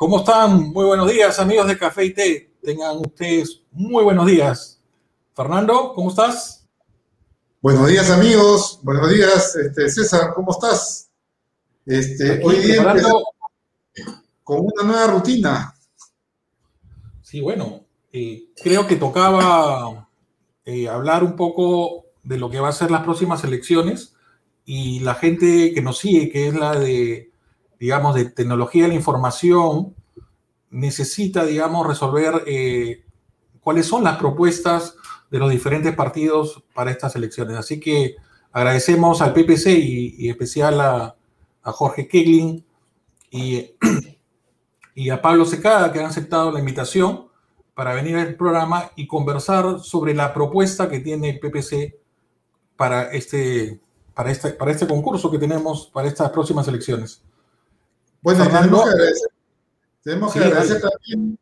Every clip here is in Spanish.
¿Cómo están? Muy buenos días, amigos de Café y Té. Tengan ustedes muy buenos días. Fernando, ¿cómo estás? Buenos días, amigos. Buenos días, este, César, ¿cómo estás? Este, hoy día con una nueva rutina. Sí, bueno, eh, creo que tocaba eh, hablar un poco de lo que va a ser las próximas elecciones y la gente que nos sigue, que es la de digamos, de tecnología de la información, necesita, digamos, resolver eh, cuáles son las propuestas de los diferentes partidos para estas elecciones. Así que agradecemos al PPC y, especial a, Jorge Kegling y, y a Pablo Secada que han aceptado la invitación para venir al programa y conversar sobre la propuesta que tiene el PPC para este, para este, para este concurso que tenemos para estas próximas elecciones. Bueno, tenemos que agradecer, tenemos que agradecer también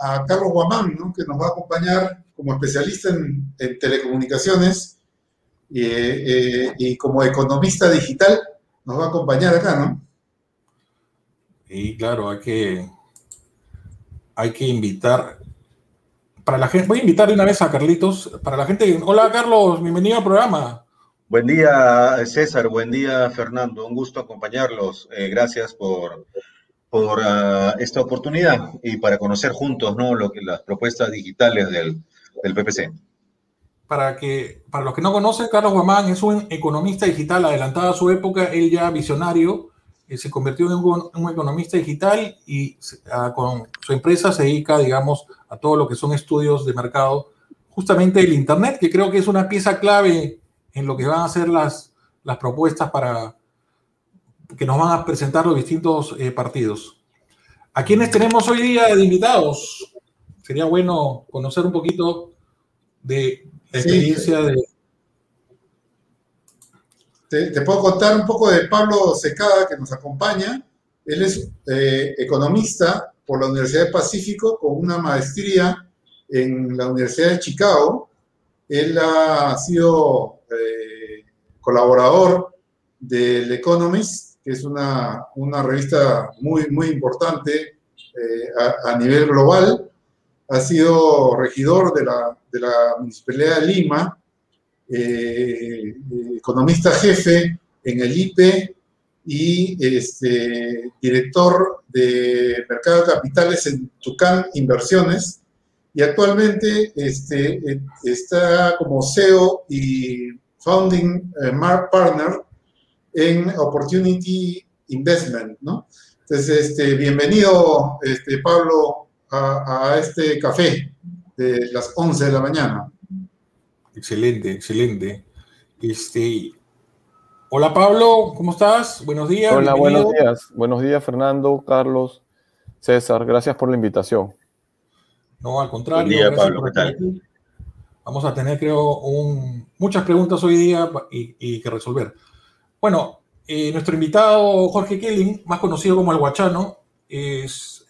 a, Carlos Guamán, ¿no? que nos va a acompañar como especialista en, telecomunicaciones eh, y como economista digital, nos va a acompañar acá, ¿no? Y claro, hay que, hay que invitar. Para la gente, voy a invitar de una vez a Carlitos. Para la gente, hola Carlos, bienvenido al programa. Buen día, César. Buen día, Fernando. Un gusto acompañarlos. Eh, gracias por, por ah, esta oportunidad y para conocer juntos ¿no? lo que, las propuestas digitales del, del, PPC. Para, que, para los que no conocen, Carlos Guamán es un economista digital adelantado a su época, él ya visionario, eh, se convirtió en un, economista digital y ah, con su empresa se dedica, digamos, a todo lo que son estudios de mercado, justamente el Internet, que creo que es una pieza clave en lo que van a ser las, las propuestas para que nos van a presentar los distintos eh, partidos. ¿A quiénes tenemos hoy día de invitados? Sería bueno conocer un poquito de la experiencia de... Te, puedo contar un poco de Pablo Secada, que nos acompaña. Él es eh, economista por la Universidad de Pacífico con una maestría en la Universidad de Chicago. Él ha sido eh, colaborador del Economist, que es una, una revista muy, muy importante eh, a, nivel global. Ha sido regidor de la, de la Municipalidad de Lima, eh, economista jefe en el IPE y este, director de Mercado de Capitales en Tucán Inversiones y actualmente este, está como CEO y Founding eh, Mark Partner en Opportunity Investment, ¿no? Entonces, este, bienvenido, este, Pablo, a, este café de las 11 de la mañana. Excelente, excelente. Este, hola Pablo, ¿cómo estás? Buenos días. Hola, buenos días. Buenos días, Fernando, Carlos, César. Gracias por la invitación. No, al contrario. Buen día, Pablo, ¿qué tal? Vamos a tener, creo, muchas preguntas hoy día y, que resolver. Bueno, eh, nuestro invitado Jorge Kelling, más conocido como el Guachano, es,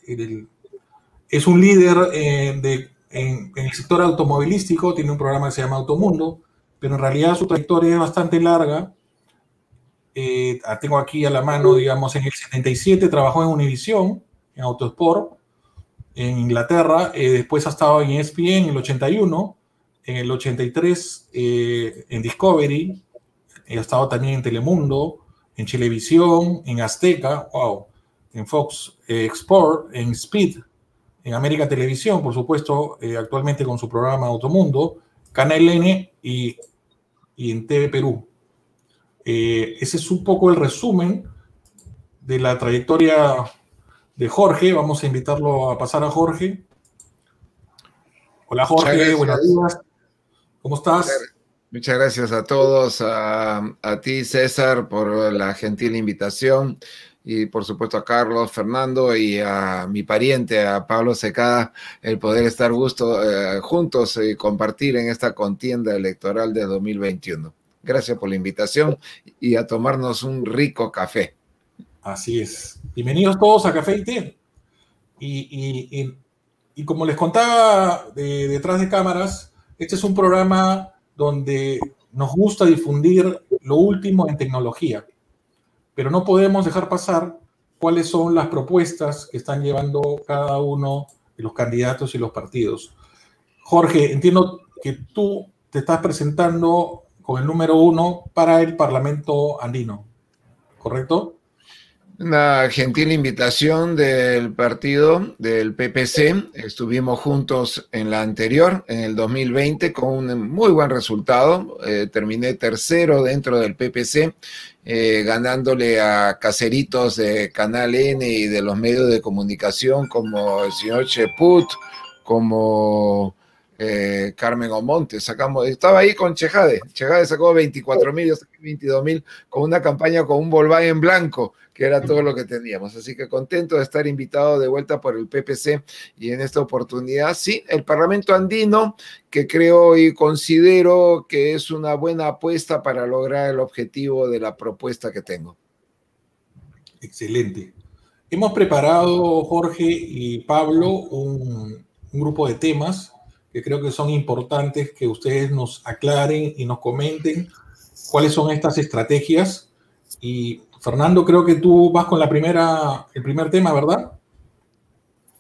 un líder eh, en, el sector automovilístico, tiene un programa que se llama Automundo, pero en realidad su trayectoria es bastante larga. Eh, tengo aquí a la mano, digamos, en el 77 trabajó en Univision, en Autosport, en Inglaterra, después ha estado en ESPN en el 81, en el 83 eh, en Discovery, he estado también en Telemundo, en Televisión, en Azteca, wow, en Fox eh, Export, en Speed, en América Televisión, por supuesto, eh, actualmente con su programa Automundo, Canal N y, y en TV Perú. ese es un poco el resumen de la trayectoria de Jorge. Vamos a invitarlo a pasar a Jorge. Hola Jorge, buenos días. ¿Cómo estás? Muchas gracias a todos, a, ti César por la gentil invitación y por supuesto a Carlos, Fernando y a mi pariente, a Pablo Secada, el poder estar gusto, eh, juntos y compartir en esta contienda electoral de 2021. Gracias por la invitación y a tomarnos un rico café. Así es. Bienvenidos todos a Café y Té. Y, como les contaba detrás de cámaras, este es un programa donde nos gusta difundir lo último en tecnología, pero no podemos dejar pasar cuáles son las propuestas que están llevando cada uno de los candidatos y los partidos. Jorge, entiendo que tú te estás presentando con el número uno para el Parlamento andino, ¿correcto? Una gentil invitación del partido del PPC. Estuvimos juntos en la anterior, en el 2020, con un muy buen resultado. Eh, terminé tercero dentro del PPC, eh, ganándole a caseritos de Canal N y de los medios de comunicación como el señor Cheput, como eh, Carmen Omonte, sacamos, estaba ahí con Chejade, Chejade sacó 24 mil, yo saqué 22 mil, con una campaña con un Volkswagen blanco, que era todo lo que teníamos. Así que contento de estar invitado de vuelta por el PPC y en esta oportunidad, sí, el Parlamento andino, que creo y considero que es una buena apuesta para lograr el objetivo de la propuesta que tengo. Excelente. Hemos preparado, Jorge y Pablo, un grupo de temas que creo que son importantes que ustedes nos aclaren y nos comenten cuáles son estas estrategias. Y Fernando, creo que tú vas con la primera, el primer tema, ¿verdad?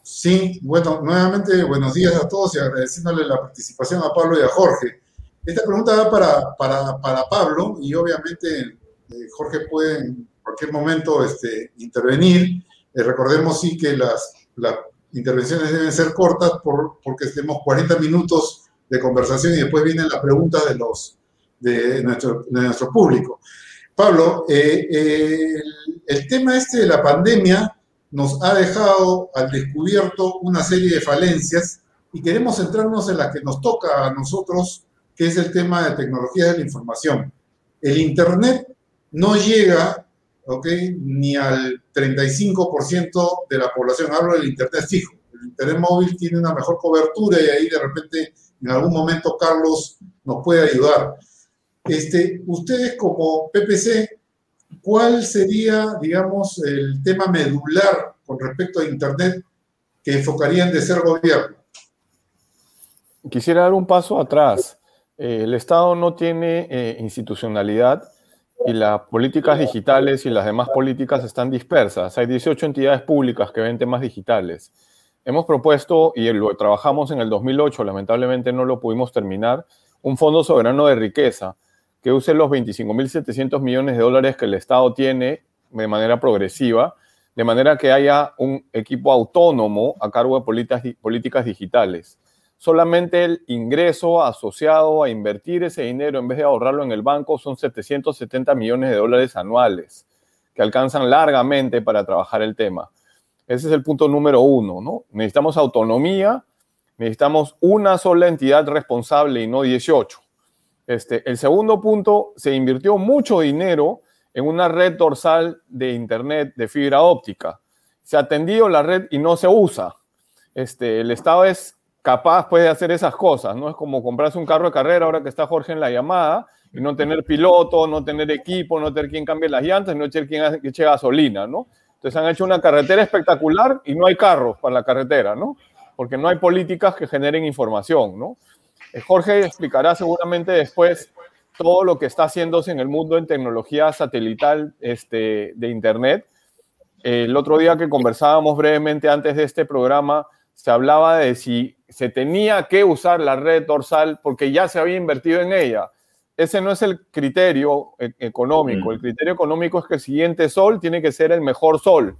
Sí, bueno, nuevamente buenos días a todos y agradeciéndole la participación a Pablo y a Jorge. Esta pregunta va para, para, para Pablo y obviamente eh, Jorge puede en cualquier momento este, intervenir. Eh, recordemos sí que las, intervenciones deben ser cortas por, porque tenemos 40 minutos de conversación y después vienen las preguntas de, los, de, nuestro, de nuestro público. Pablo, eh, eh, el, tema este de la pandemia nos ha dejado al descubierto una serie de falencias y queremos centrarnos en la que nos toca a nosotros, que es el tema de tecnología de la información. El Internet no llega ¿ok? Ni al 35% de la población. Hablo del Internet fijo. El Internet móvil tiene una mejor cobertura y ahí de repente en algún momento Carlos nos puede ayudar. Este, ustedes como PPC, ¿cuál sería, digamos, el tema medular con respecto a Internet que enfocarían de ser gobierno? Quisiera dar un paso atrás. Eh, el Estado no tiene eh, institucionalidad y las políticas digitales y las demás políticas están dispersas. Hay 18 entidades públicas que ven temas digitales. Hemos propuesto, y lo trabajamos en el 2008, lamentablemente no lo pudimos terminar, un fondo soberano de riqueza que use los 25.700 millones de dólares que el Estado tiene de manera progresiva, de manera que haya un equipo autónomo a cargo de políticas digitales solamente el ingreso asociado a invertir ese dinero en vez de ahorrarlo en el banco son 770 millones de dólares anuales, que alcanzan largamente para trabajar el tema. Ese es el punto número uno, ¿no? Necesitamos autonomía, necesitamos una sola entidad responsable y no 18. Este, el segundo punto, se invirtió mucho dinero en una red dorsal de Internet de fibra óptica. Se ha atendido la red y no se usa. Este, el Estado es capaz puede hacer esas cosas, ¿no? Es como comprarse un carro de carrera ahora que está Jorge en la llamada y no tener piloto, no tener equipo, no tener quien cambie las llantas, no tener quien eche gasolina, ¿no? Entonces han hecho una carretera espectacular y no hay carros para la carretera, ¿no? Porque no hay políticas que generen información, ¿no? Eh, Jorge explicará seguramente después todo lo que está haciéndose en el mundo en tecnología satelital este, de Internet. el otro día que conversábamos brevemente antes de este programa, se hablaba de si se tenía que usar la red dorsal porque ya se había invertido en ella. Ese no es el criterio e-, económico. Mm. El criterio económico es que el siguiente sol tiene que ser el mejor sol.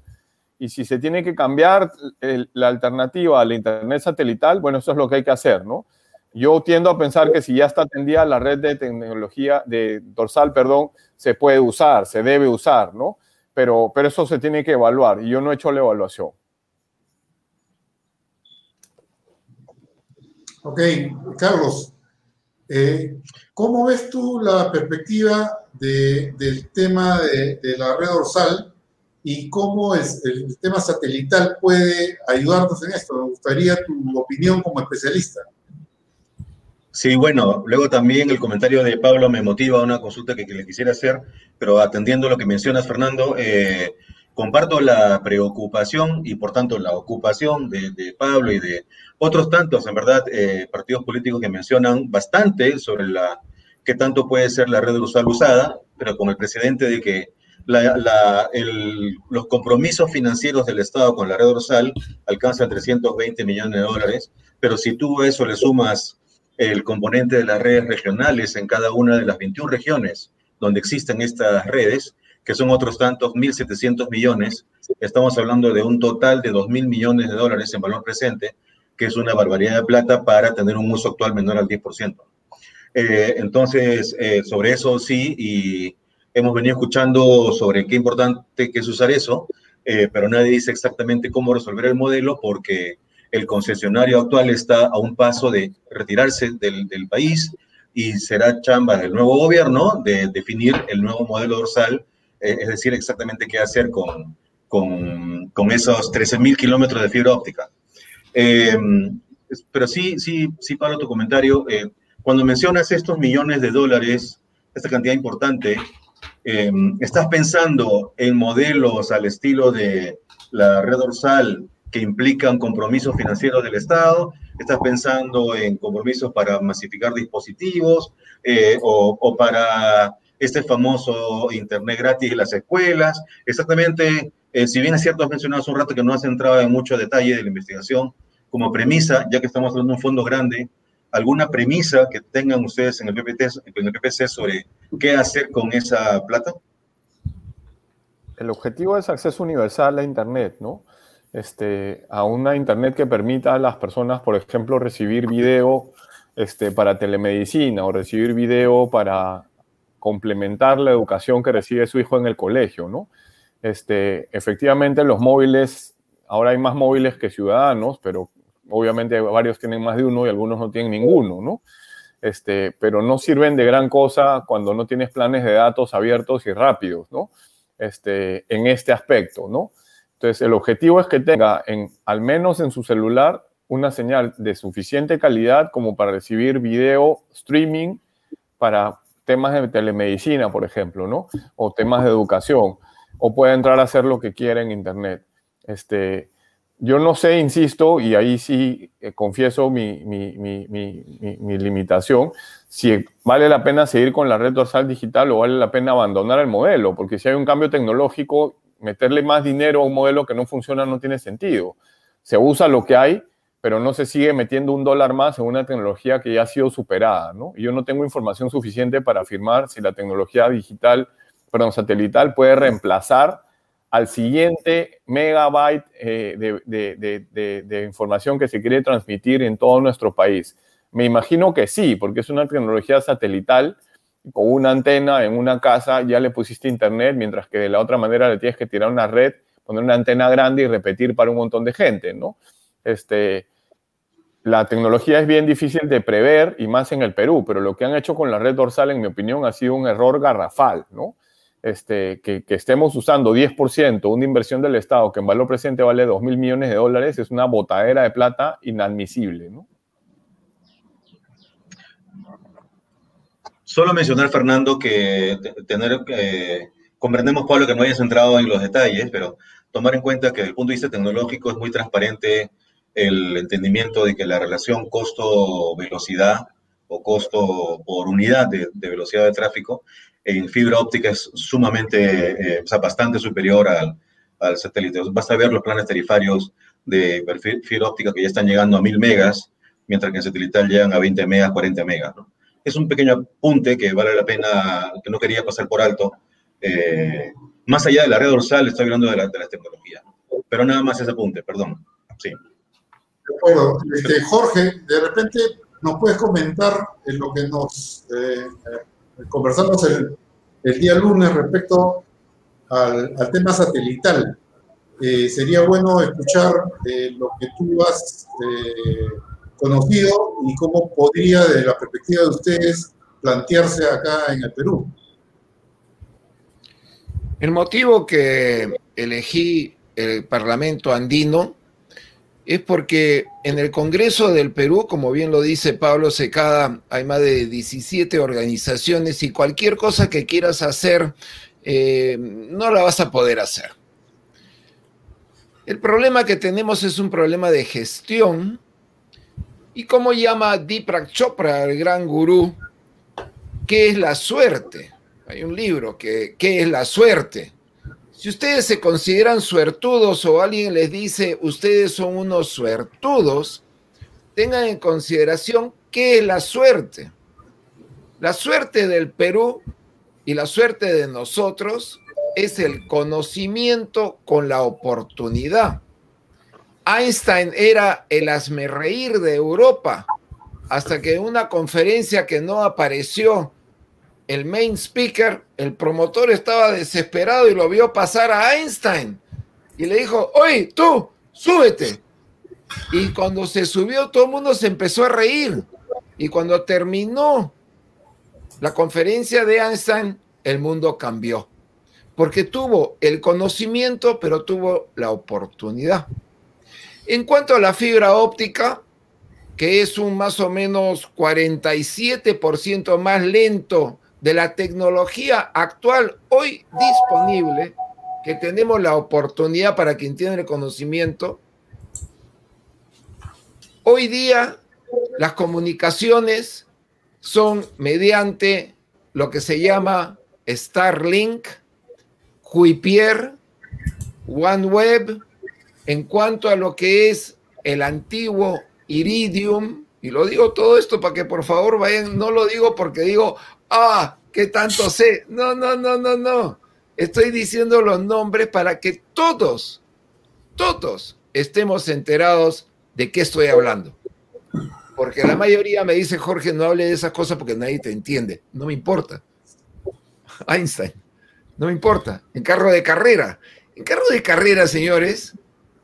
Y si se tiene que cambiar la alternativa al Internet satelital, bueno, eso es lo que hay que hacer, ¿no? Yo tiendo a pensar que si ya está atendida la red de tecnología, de dorsal, perdón, se puede usar, se debe usar, ¿no? Pero, pero eso se tiene que evaluar y yo no he hecho la evaluación. Ok, Carlos, eh, ¿cómo ves tú la perspectiva del tema de, la red dorsal y cómo el tema satelital puede ayudarnos en esto? Me gustaría tu opinión como especialista. Sí, bueno, luego también el comentario de Pablo me motiva a una consulta que, le quisiera hacer, pero atendiendo lo que mencionas, Fernando, eh, comparto la preocupación y por tanto la ocupación de Pablo y de otros tantos, en verdad, eh, partidos políticos que mencionan bastante sobre la qué tanto puede ser la red usual usada, pero con el precedente de que los compromisos financieros del Estado con la red dorsal alcanzan 320 millones de dólares, pero si tú eso le sumas el componente de las redes regionales en cada una de las 21 regiones donde existen estas redes, que son otros tantos 1.700 millones, estamos hablando de un total de 2.000 millones de dólares en valor presente, que es una barbaridad de plata para tener un uso actual menor al 10%. Eh, entonces, eh, sobre eso sí, y hemos venido escuchando sobre qué importante que es usar eso, eh, pero nadie dice exactamente cómo resolver el modelo porque el concesionario actual está a un paso de retirarse del, país y será chamba del nuevo gobierno de definir el nuevo modelo dorsal, eh, es decir, exactamente qué hacer con, con, con esos 13.000 kilómetros de fibra óptica. Eh, pero sí, sí, sí, Pablo, tu comentario, eh, cuando mencionas estos millones de dólares, esta cantidad importante, ¿estás pensando en modelos al estilo de la red dorsal que implican compromisos financieros del Estado, estás pensando en compromisos para masificar dispositivos eh, o, para este famoso Internet gratis en las escuelas. Exactamente, eh, si bien es cierto, has mencionado hace un rato que no has entrado en mucho detalle de la investigación, como premisa, ya que estamos hablando de un fondo grande, ¿alguna premisa que tengan ustedes en el, PPT, en el PPC sobre qué hacer con esa plata? El objetivo es acceso universal a Internet, ¿no? este, a una Internet que permita a las personas, por ejemplo, recibir video este, para telemedicina o recibir video para complementar la educación que recibe su hijo en el colegio, ¿no? Este, efectivamente, los móviles, ahora hay más móviles que ciudadanos, pero obviamente varios tienen más de uno y algunos no tienen ninguno, ¿no? Este, pero no sirven de gran cosa cuando no tienes planes de datos abiertos y rápidos, ¿no? Este, en este aspecto, ¿no? Entonces, el objetivo es que tenga, en, al menos en su celular, una señal de suficiente calidad como para recibir video streaming para temas de telemedicina, por ejemplo, ¿no? O temas de educación. O puede entrar a hacer lo que quiera en Internet. Este, yo no sé, insisto, y ahí sí eh, confieso mi, mi, mi, mi, limitación, si vale la pena seguir con la red dorsal digital o vale la pena abandonar el modelo, porque si hay un cambio tecnológico meterle más dinero a un modelo que no funciona no tiene sentido. Se usa lo que hay, pero no se sigue metiendo un dólar más en una tecnología que ya ha sido superada, ¿no? Y yo no tengo información suficiente para afirmar si la tecnología digital, perdón, satelital puede reemplazar al siguiente megabyte eh, de, de, información que se quiere transmitir en todo nuestro país. Me imagino que sí, porque es una tecnología satelital con una antena en una casa ya le pusiste internet, mientras que de la otra manera le tienes que tirar una red, poner una antena grande y repetir para un montón de gente, ¿no? Este, la tecnología es bien difícil de prever y más en el Perú, pero lo que han hecho con la red dorsal, en mi opinión, ha sido un error garrafal, ¿no? Este, que, estemos usando 10%, una inversión del Estado que en valor presente vale 2 mil millones de dólares, es una botadera de plata inadmisible, ¿no? Solo mencionar, Fernando, que tener, eh, comprendemos, Pablo, que no hayas entrado en los detalles, pero tomar en cuenta que desde el punto de vista tecnológico es muy transparente el entendimiento de que la relación costo-velocidad o costo por unidad de, velocidad de tráfico en fibra óptica es sumamente, eh, o sea, bastante superior al, al satélite. Basta ver los planes tarifarios de fibra óptica que ya están llegando a 1000 megas, mientras que en satelital llegan a 20 megas, 40 megas, ¿no? es un pequeño apunte que vale la pena, que no quería pasar por alto. Eh, más allá de la red dorsal, estoy hablando de la, de tecnología. Pero nada más ese apunte, perdón. Sí. Este, Jorge, de repente nos puedes comentar en lo que nos eh, eh, conversamos el, día lunes respecto al, al tema satelital. sería bueno escuchar lo que tú has conocido y cómo podría, desde la perspectiva de ustedes, plantearse acá en el Perú. El motivo que elegí el Parlamento andino es porque en el Congreso del Perú, como bien lo dice Pablo Secada, hay más de 17 organizaciones y cualquier cosa que quieras hacer, eh, no la vas a poder hacer. El problema que tenemos es un problema de gestión ¿Y cómo llama Deepak Chopra, el gran gurú? ¿Qué es la suerte? hay un libro que ¿qué es la suerte? Si ustedes se consideran suertudos o alguien les dice ustedes son unos suertudos, tengan en consideración qué es la suerte. La suerte del Perú y la suerte de nosotros es el conocimiento con la oportunidad. Einstein era el reír de Europa hasta que en una conferencia que no apareció el main speaker, el promotor estaba desesperado y lo vio pasar a Einstein y le dijo, oye, tú, súbete. Y cuando se subió, todo el mundo se empezó a reír. Y cuando terminó la conferencia de Einstein, el mundo cambió. Porque tuvo el conocimiento, pero tuvo la oportunidad. En cuanto a la fibra óptica, que es un más o menos 47% más lento de la tecnología actual hoy disponible, que tenemos la oportunidad para quien tiene el conocimiento, hoy día las comunicaciones son mediante lo que se llama Starlink, Kuiper, OneWeb, en cuanto a lo que es el antiguo Iridium, y lo digo todo esto para que por favor vayan, no lo digo porque digo, ah, qué tanto sé. No, no, no, no, no. Estoy diciendo los nombres para que todos, todos estemos enterados de qué estoy hablando. Porque la mayoría me dice, Jorge, no hable de esas cosas porque nadie te entiende. No me importa. Einstein, no me importa. En carro de carrera. En carro de carrera, señores,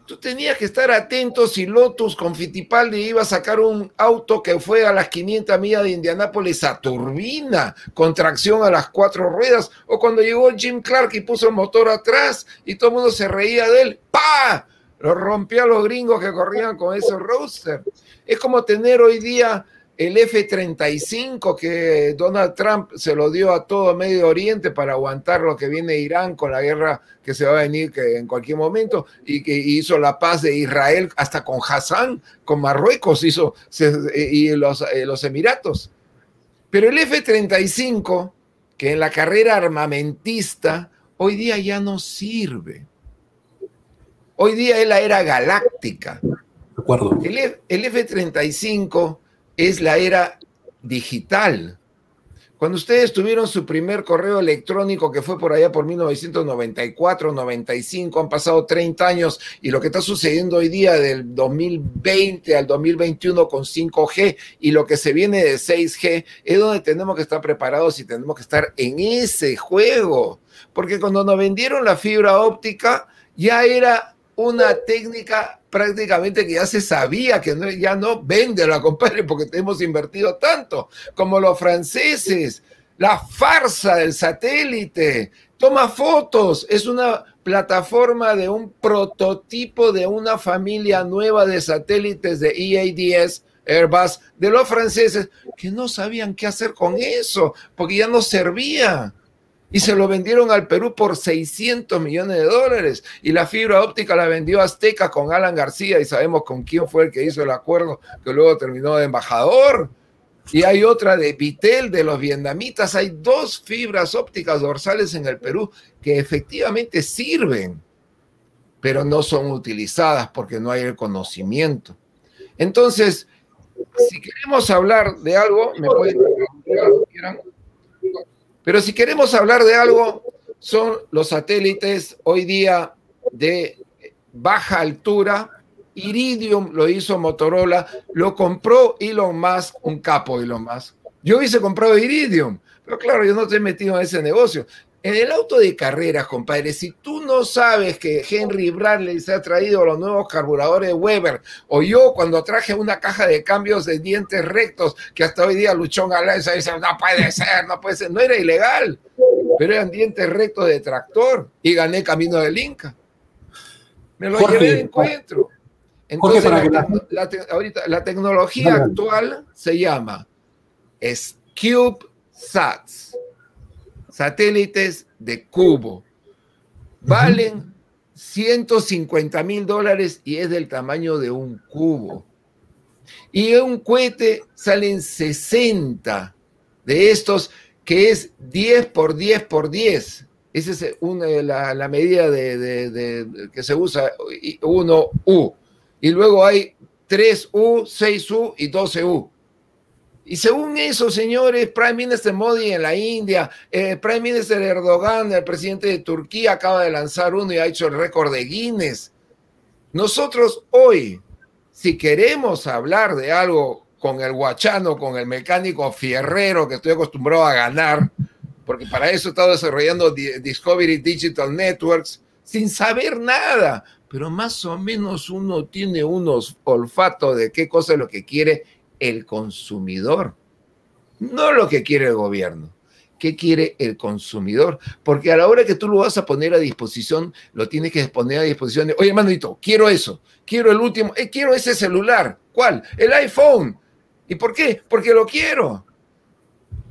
tú tenías que estar atento si Lotus con Fittipaldi iba a sacar un auto que fue a las 500 millas de Indianápolis a turbina, con tracción a las cuatro ruedas, o cuando llegó Jim Clark y puso el motor atrás y todo el mundo se reía de él, ¡pa! Lo rompió a los gringos que corrían con esos roadster. Es como tener hoy día el F-35 que Donald Trump se lo dio a todo Medio Oriente para aguantar lo que viene Irán con la guerra que se va a venir que en cualquier momento y que hizo la paz de Israel hasta con Hassan, con Marruecos hizo y los, eh, los Emiratos. Pero el F-35, que en la carrera armamentista hoy día ya no sirve. Hoy día es la era galáctica. El, el F-35 es la era digital. Cuando ustedes tuvieron su primer correo electrónico, que fue por allá por 1994, 95, han pasado 30 años y lo que está sucediendo hoy día del 2020 al 2021 con 5G y lo que se viene de 6G es donde tenemos que estar preparados y tenemos que estar en ese juego. Porque cuando nos vendieron la fibra óptica, ya era una técnica prácticamente que ya se sabía que ya no vende la compadre porque hemos invertido tanto como los franceses. La farsa del satélite. Toma fotos. Es una plataforma de un prototipo de una familia nueva de satélites de EADS, Airbus, de los franceses, que no sabían qué hacer con eso, porque ya no servía y se lo vendieron al Perú por 600 millones de dólares. Y la fibra óptica la vendió Azteca con Alan García y sabemos con quién fue el que hizo el acuerdo que luego terminó de embajador. Y hay otra de Vitel, de los vietnamitas. Hay dos fibras ópticas dorsales en el Perú que efectivamente sirven, pero no son utilizadas porque no hay el conocimiento. Entonces, si queremos hablar de algo, me pueden pero si queremos hablar de algo, son los satélites hoy día de baja altura. Iridium lo hizo Motorola, lo compró Elon Musk, un capo Elon Musk. Yo hubiese comprado Iridium, pero claro, yo no estoy metido en ese negocio. En el auto de carreras, compadre, si tú no sabes que Henry Bradley se ha traído los nuevos carburadores Weber, o yo cuando traje una caja de cambios de dientes rectos, que hasta hoy día Luchón Galanza dice, no puede ser, no puede ser, no era ilegal, pero eran dientes rectos de tractor y gané camino del Inca. Me lo llevé de encuentro. Entonces, la, ahorita, la tecnología actual se llama Sats satélites de cubo. Valen 150 mil dólares y es del tamaño de un cubo. Y un cohete salen 60 de estos que es 10 por 10 por 10. Esa es una, la, la, medida de, que se usa 1U. Y luego hay 3U, 6U y 12U. Y según eso, señores, Prime Minister Modi en la India, el Prime Minister Erdogan, el presidente de Turquía, acaba de lanzar uno y ha hecho el récord de Guinness. Nosotros hoy, si queremos hablar de algo con el guachano, con el mecánico fierrero que estoy acostumbrado a ganar, porque para eso he estado desarrollando Discovery Digital Networks sin saber nada, pero más o menos uno tiene unos olfatos de qué cosa es lo que quiere el consumidor, no lo que quiere el gobierno. ¿Qué quiere el consumidor? Porque a la hora que tú lo vas a poner a disposición, lo tienes que poner a disposición de, oye, manito, quiero eso, quiero el último, eh, quiero ese celular. ¿Cuál? El iPhone. ¿Y por qué? Porque lo quiero.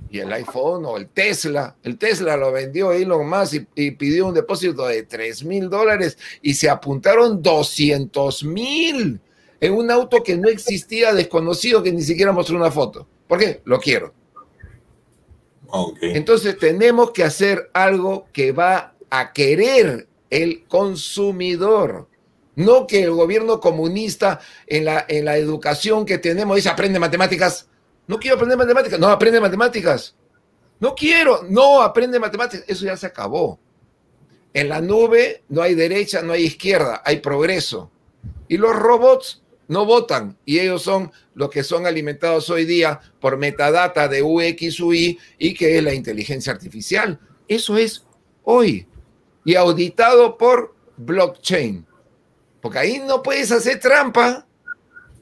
Y el iPhone o el Tesla, el Tesla lo vendió Elon Musk y, y pidió un depósito de 3 mil dólares y se apuntaron 200 mil en un auto que no existía, desconocido, que ni siquiera mostró una foto. ¿Por qué? Lo quiero. Entonces tenemos que hacer algo que va a querer el consumidor. No que el gobierno comunista en la, en la educación que tenemos dice aprende matemáticas. No quiero aprender matemáticas. No, aprende matemáticas. No quiero. No, aprende matemáticas. Eso ya se acabó. En la nube no hay derecha, no hay izquierda, hay progreso. Y los robots no votan y ellos son los que son alimentados hoy día por metadata de UX, UI y que es la inteligencia artificial. Eso es hoy y auditado por blockchain. Porque ahí no puedes hacer trampa.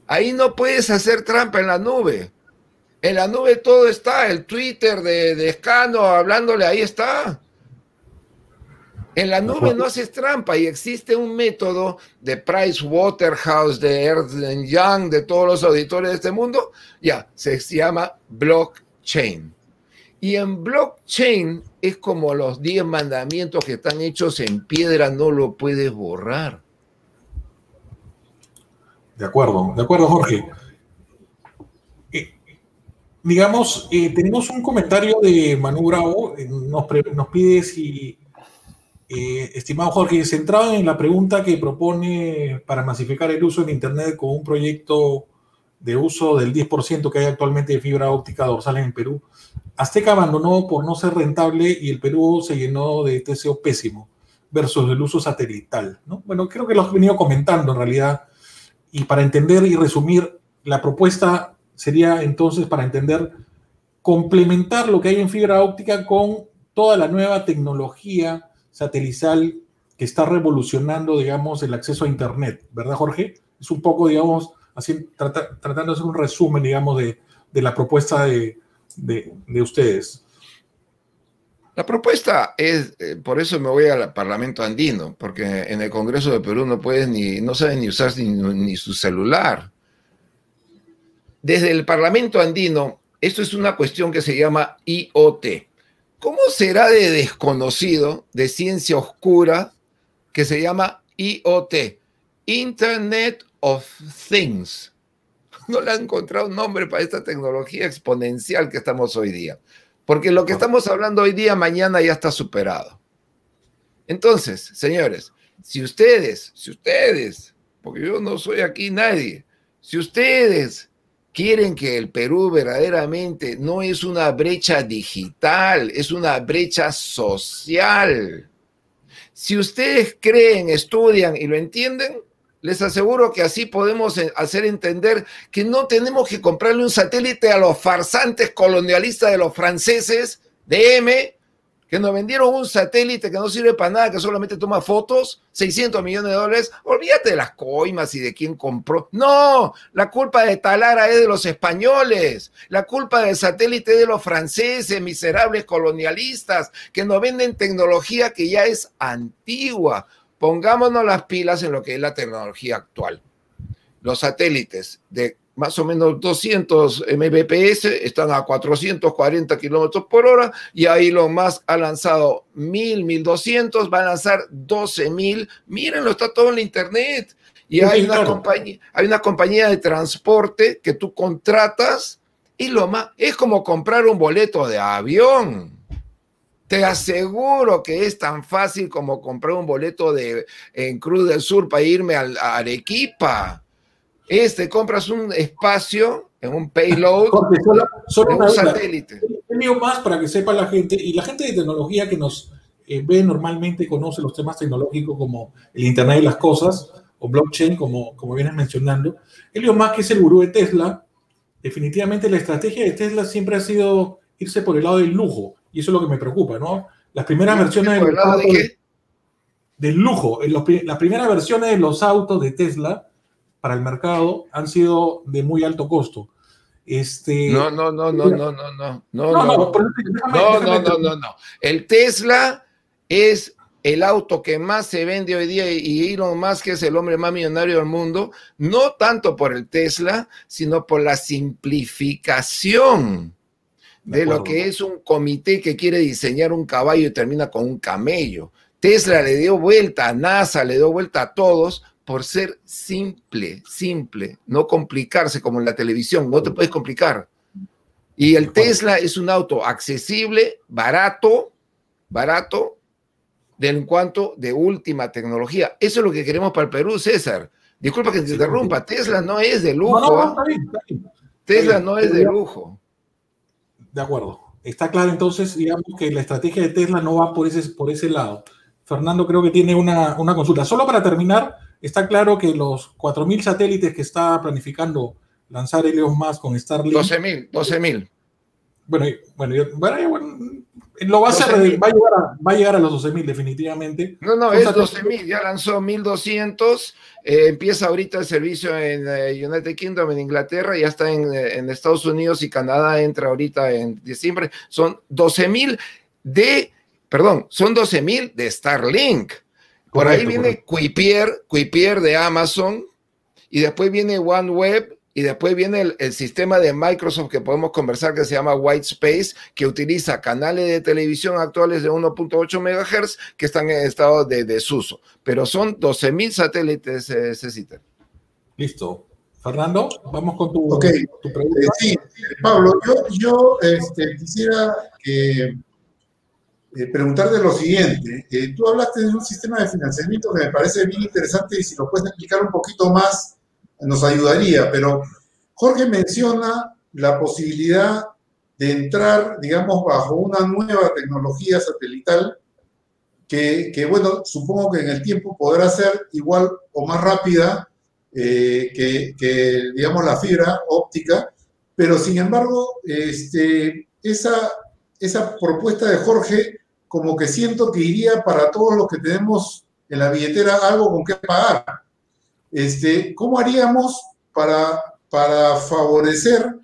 Ahí no puedes hacer trampa en la nube. En la nube todo está, el Twitter de, de Escano hablándole, ahí está. En la nube no haces trampa y existe un método de Price Waterhouse, de Ernst Young, de todos los auditores de este mundo, ya, se llama blockchain. Y en blockchain es como los 10 mandamientos que están hechos en piedra, no lo puedes borrar. De acuerdo, de acuerdo, Jorge. Eh, digamos, eh, tenemos un comentario de Manu Bravo, eh, nos, nos pide si eh, estimado Jorge, centrado en la pregunta que propone para masificar el uso en Internet con un proyecto de uso del 10% que hay actualmente de fibra óptica dorsal en Perú, Azteca abandonó por no ser rentable y el Perú se llenó de TCO pésimo versus el uso satelital. ¿no? Bueno, creo que lo has venido comentando en realidad. Y para entender y resumir, la propuesta sería entonces para entender complementar lo que hay en fibra óptica con toda la nueva tecnología satelital que está revolucionando, digamos, el acceso a Internet, ¿verdad, Jorge? Es un poco, digamos, así, tratando de hacer un resumen, digamos, de, la propuesta de, ustedes. La propuesta es, eh, por eso me voy al Parlamento andino, porque en el Congreso de Perú no puedes ni, no saben ni usar ni, ni su celular. Desde el Parlamento andino, esto es una cuestión que se llama IoT. ¿Cómo será de desconocido, de ciencia oscura, que se llama IoT? Internet of Things. No le han encontrado un nombre para esta tecnología exponencial que estamos hoy día. Porque lo que estamos hablando hoy día, mañana ya está superado. Entonces, señores, si ustedes, si ustedes, porque yo no soy aquí nadie, si ustedes quieren que el Perú verdaderamente no es una brecha digital, es una brecha social. Si ustedes creen, estudian y lo entienden, les aseguro que así podemos eh, hacer entender que no tenemos que comprarle un satélite a los farsantes colonialistas de los franceses de M que nos vendieron un satélite que no sirve para nada, que solamente toma fotos, 600 millones de dólares, olvídate de las coimas y de quién compró. No, la culpa de Talara es de los españoles, la culpa del satélite es de los franceses, miserables colonialistas, que nos venden tecnología que ya es antigua. Pongámonos las pilas en lo que es la tecnología actual. Los satélites de más o menos 200 Mbps, están a 440 kilómetros por hora, y ahí lo más ha lanzado 1000, 1200, va a lanzar 12000. Mírenlo, está todo en la internet. Y hay una, compañía, hay una compañía de transporte que tú contratas Y lo más, es como comprar un boleto de avión. Te aseguro que es tan fácil como comprar un boleto de, en Cruz del Sur para irme a, Arequipa. Este, compras un espacio en un payload en un satélite. El más para que sepa la gente, y la gente de tecnología que nos eh, ve normalmente, conoce los temas tecnológicos como el Internet de las Cosas o blockchain, como, como vienes mencionando. Elio más que es el gurú de Tesla, definitivamente la estrategia de Tesla siempre ha sido irse por el lado del lujo y eso es lo que me preocupa, ¿no? Las primeras versiones de, de del lujo, las primeras versiones de los autos de Tesla para el mercado han sido de muy alto costo. Este, no, no, no, no, no, no, no, no, no, no, no, no, no, no. El Tesla es el auto que más se vende hoy día y Elon Musk es el hombre más millonario del mundo, no tanto por el Tesla, sino por la simplificación de, lo que es un comité que quiere diseñar un caballo y termina con un camello. Tesla le dio vuelta a NASA, le dio vuelta a todos por ser simple, simple, no complicarse como en la televisión, no te puedes complicar. Y el Tesla es un auto accesible, barato, barato, de en cuanto de última tecnología. Eso es lo que queremos para el Perú, César. Disculpa que te interrumpa, Tesla no es de lujo. Tesla no es de lujo. De acuerdo. Está claro entonces, digamos que la estrategia de Tesla no va por ese, por ese lado. Fernando creo que tiene una, consulta. Solo para terminar, está claro que los 4.000 satélites que está planificando lanzar Elon Musk con Starlink... 12.000, 12.000. Bueno, bueno, bueno, lo va a hacer, va a, llegar a, va a llegar a los 12.000 definitivamente. No, no, es 12.000, ya lanzó 1.200 eh, empieza ahorita el servicio en eh, United Kingdom, en Inglaterra, ya está eh, en, Estados Unidos y Canadá entra ahorita en diciembre. Son 12 mil de, perdón, son 12 mil de Starlink. Por ahí viene Quipier, Quipier de Amazon y después viene OneWeb y después viene el, sistema de Microsoft que podemos conversar que se llama White Space, que utiliza canales de televisión actuales de 1.8 MHz que están en estado de desuso. Pero son 12.000 satélites, eh, Cecita. Listo. Fernando, vamos con tu, pregunta. Eh, sí, Pablo, yo, este, quisiera eh, preguntarte lo siguiente. tú hablaste de un sistema de financiamiento que me parece bien interesante y si lo puedes explicar un poquito más nos ayudaría, pero Jorge menciona la posibilidad de entrar, digamos, bajo una nueva tecnología satelital que, bueno, supongo que en el tiempo podrá ser igual o más rápida eh, que, digamos, la fibra óptica, pero sin embargo, este, esa, esa propuesta de Jorge como que siento que iría para todos los que tenemos en la billetera algo con qué pagar. Este, ¿Cómo haríamos para, para favorecer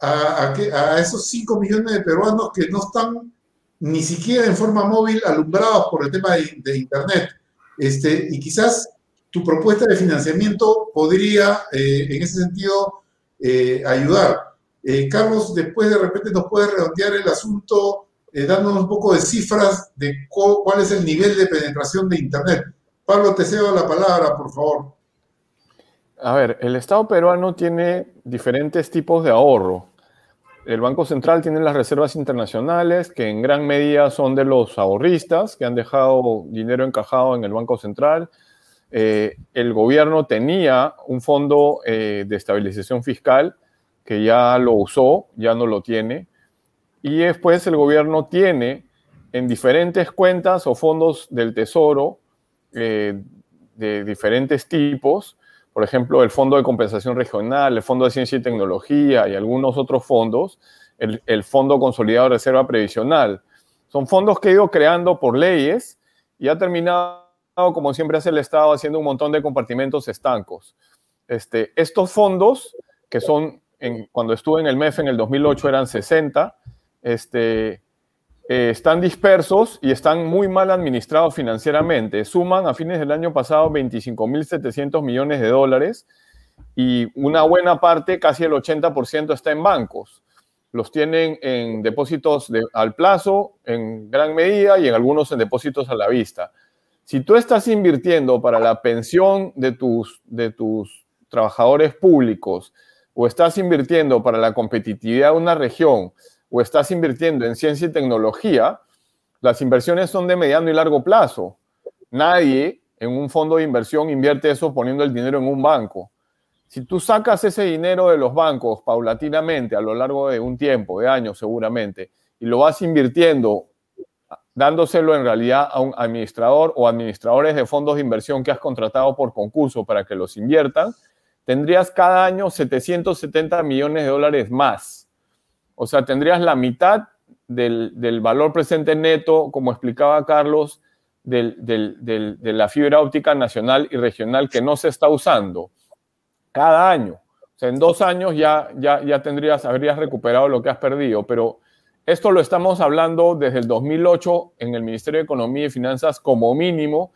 a, a, esos 5 millones de peruanos que no están ni siquiera en forma móvil alumbrados por el tema de, Internet? Este, y quizás tu propuesta de financiamiento podría, eh, en ese sentido, eh, ayudar. Eh, Carlos, después de repente nos puede redondear el asunto dándonos un poco de cifras de cuál es el nivel de penetración de Internet. Pablo, te cedo la palabra, por favor. A ver, el Estado peruano tiene diferentes tipos de ahorro. El Banco Central tiene las reservas internacionales, que en gran medida son de los ahorristas, que han dejado dinero encajado en el Banco Central. Eh, el gobierno tenía un fondo eh, de estabilización fiscal que ya lo usó, ya no lo tiene. Y después el gobierno tiene en diferentes cuentas o fondos del Tesoro eh, de diferentes tipos por ejemplo, el Fondo de Compensación Regional, el Fondo de Ciencia y Tecnología y algunos otros fondos, el, Fondo Consolidado de Reserva Previsional. Son fondos que he ido creando por leyes y ha terminado, como siempre hace el Estado, haciendo un montón de compartimentos estancos. Este, estos fondos, que son, cuando estuve en el MEF en el 2008 eran 60, este, eh, están dispersos y están muy mal administrados financieramente. Suman a fines del año pasado 25.700 millones de dólares y una buena parte, casi el 80%, está en bancos. Los tienen en depósitos al plazo en gran medida y en algunos en depósitos a la vista. Si tú estás invirtiendo para la pensión de tus, de tus trabajadores públicos o estás invirtiendo para la competitividad de una región, o estás invirtiendo en ciencia y tecnología, las inversiones son de mediano y largo plazo. Nadie en un fondo de inversión invierte eso poniendo el dinero en un banco. Si tú sacas ese dinero de los bancos paulatinamente a lo largo de un tiempo, de años seguramente, y lo vas invirtiendo, dándoselo en realidad a un administrador o administradores de fondos de inversión que has contratado por concurso para que los inviertan, tendrías cada año 770 millones de dólares más. O sea, tendrías la mitad del, valor presente neto, como explicaba Carlos, de la fibra óptica nacional y regional que no se está usando cada año. O sea, en dos años ya, ya, tendrías, habrías recuperado lo que has perdido, pero esto lo estamos hablando desde el 2008 en el Ministerio de Economía y Finanzas como mínimo.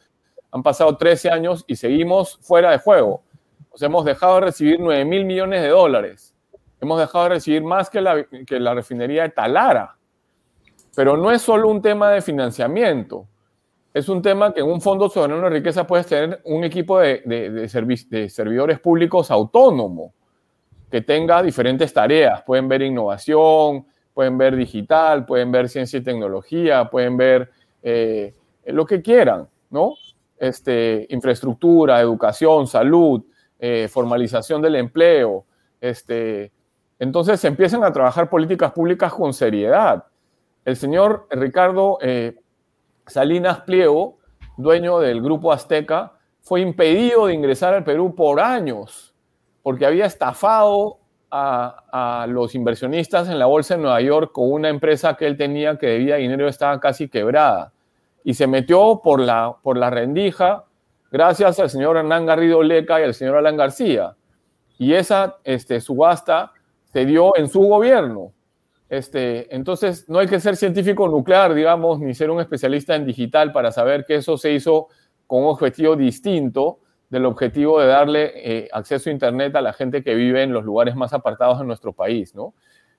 Han pasado 13 años y seguimos fuera de juego. O sea, hemos dejado de recibir 9 mil millones de dólares. Hemos dejado de recibir más que la, que la refinería de Talara. Pero no es solo un tema de financiamiento. Es un tema que en un fondo soberano de riqueza puedes tener un equipo de, de, de, servidores públicos autónomo que tenga diferentes tareas. Pueden ver innovación, pueden ver digital, pueden ver ciencia y tecnología, pueden ver eh, lo que quieran, ¿no? Este, infraestructura, educación, salud, eh, formalización del empleo. Este, entonces empiezan a trabajar políticas públicas con seriedad. El señor Ricardo eh, Salinas Pliego, dueño del grupo Azteca, fue impedido de ingresar al Perú por años porque había estafado a, los inversionistas en la bolsa de Nueva York con una empresa que él tenía que debía dinero, estaba casi quebrada. Y se metió por la, por la rendija gracias al señor Hernán Garrido Leca y al señor Alan García. Y esa este, subasta se dio en su gobierno. Este, entonces, no hay que ser científico nuclear, digamos, ni ser un especialista en digital para saber que eso se hizo con un objetivo distinto del objetivo de darle eh, acceso a Internet a la gente que vive en los lugares más apartados de nuestro país, ¿no?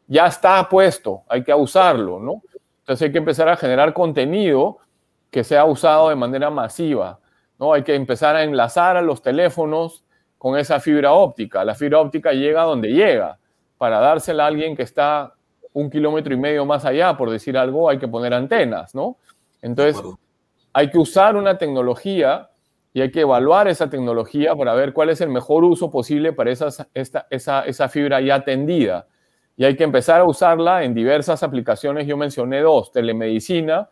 Ya está puesto, hay que usarlo, ¿no? Entonces hay que empezar a generar contenido que sea usado de manera masiva, ¿no? Hay que empezar a enlazar a los teléfonos con esa fibra óptica. La fibra óptica llega donde llega. Para dársela a alguien que está un kilómetro y medio más allá, por decir algo, hay que poner antenas, ¿no? Entonces, hay que usar una tecnología y hay que evaluar esa tecnología para ver cuál es el mejor uso posible para esa, esa fibra ya atendida. Y hay que empezar a usarla en diversas aplicaciones. Yo mencioné dos, telemedicina,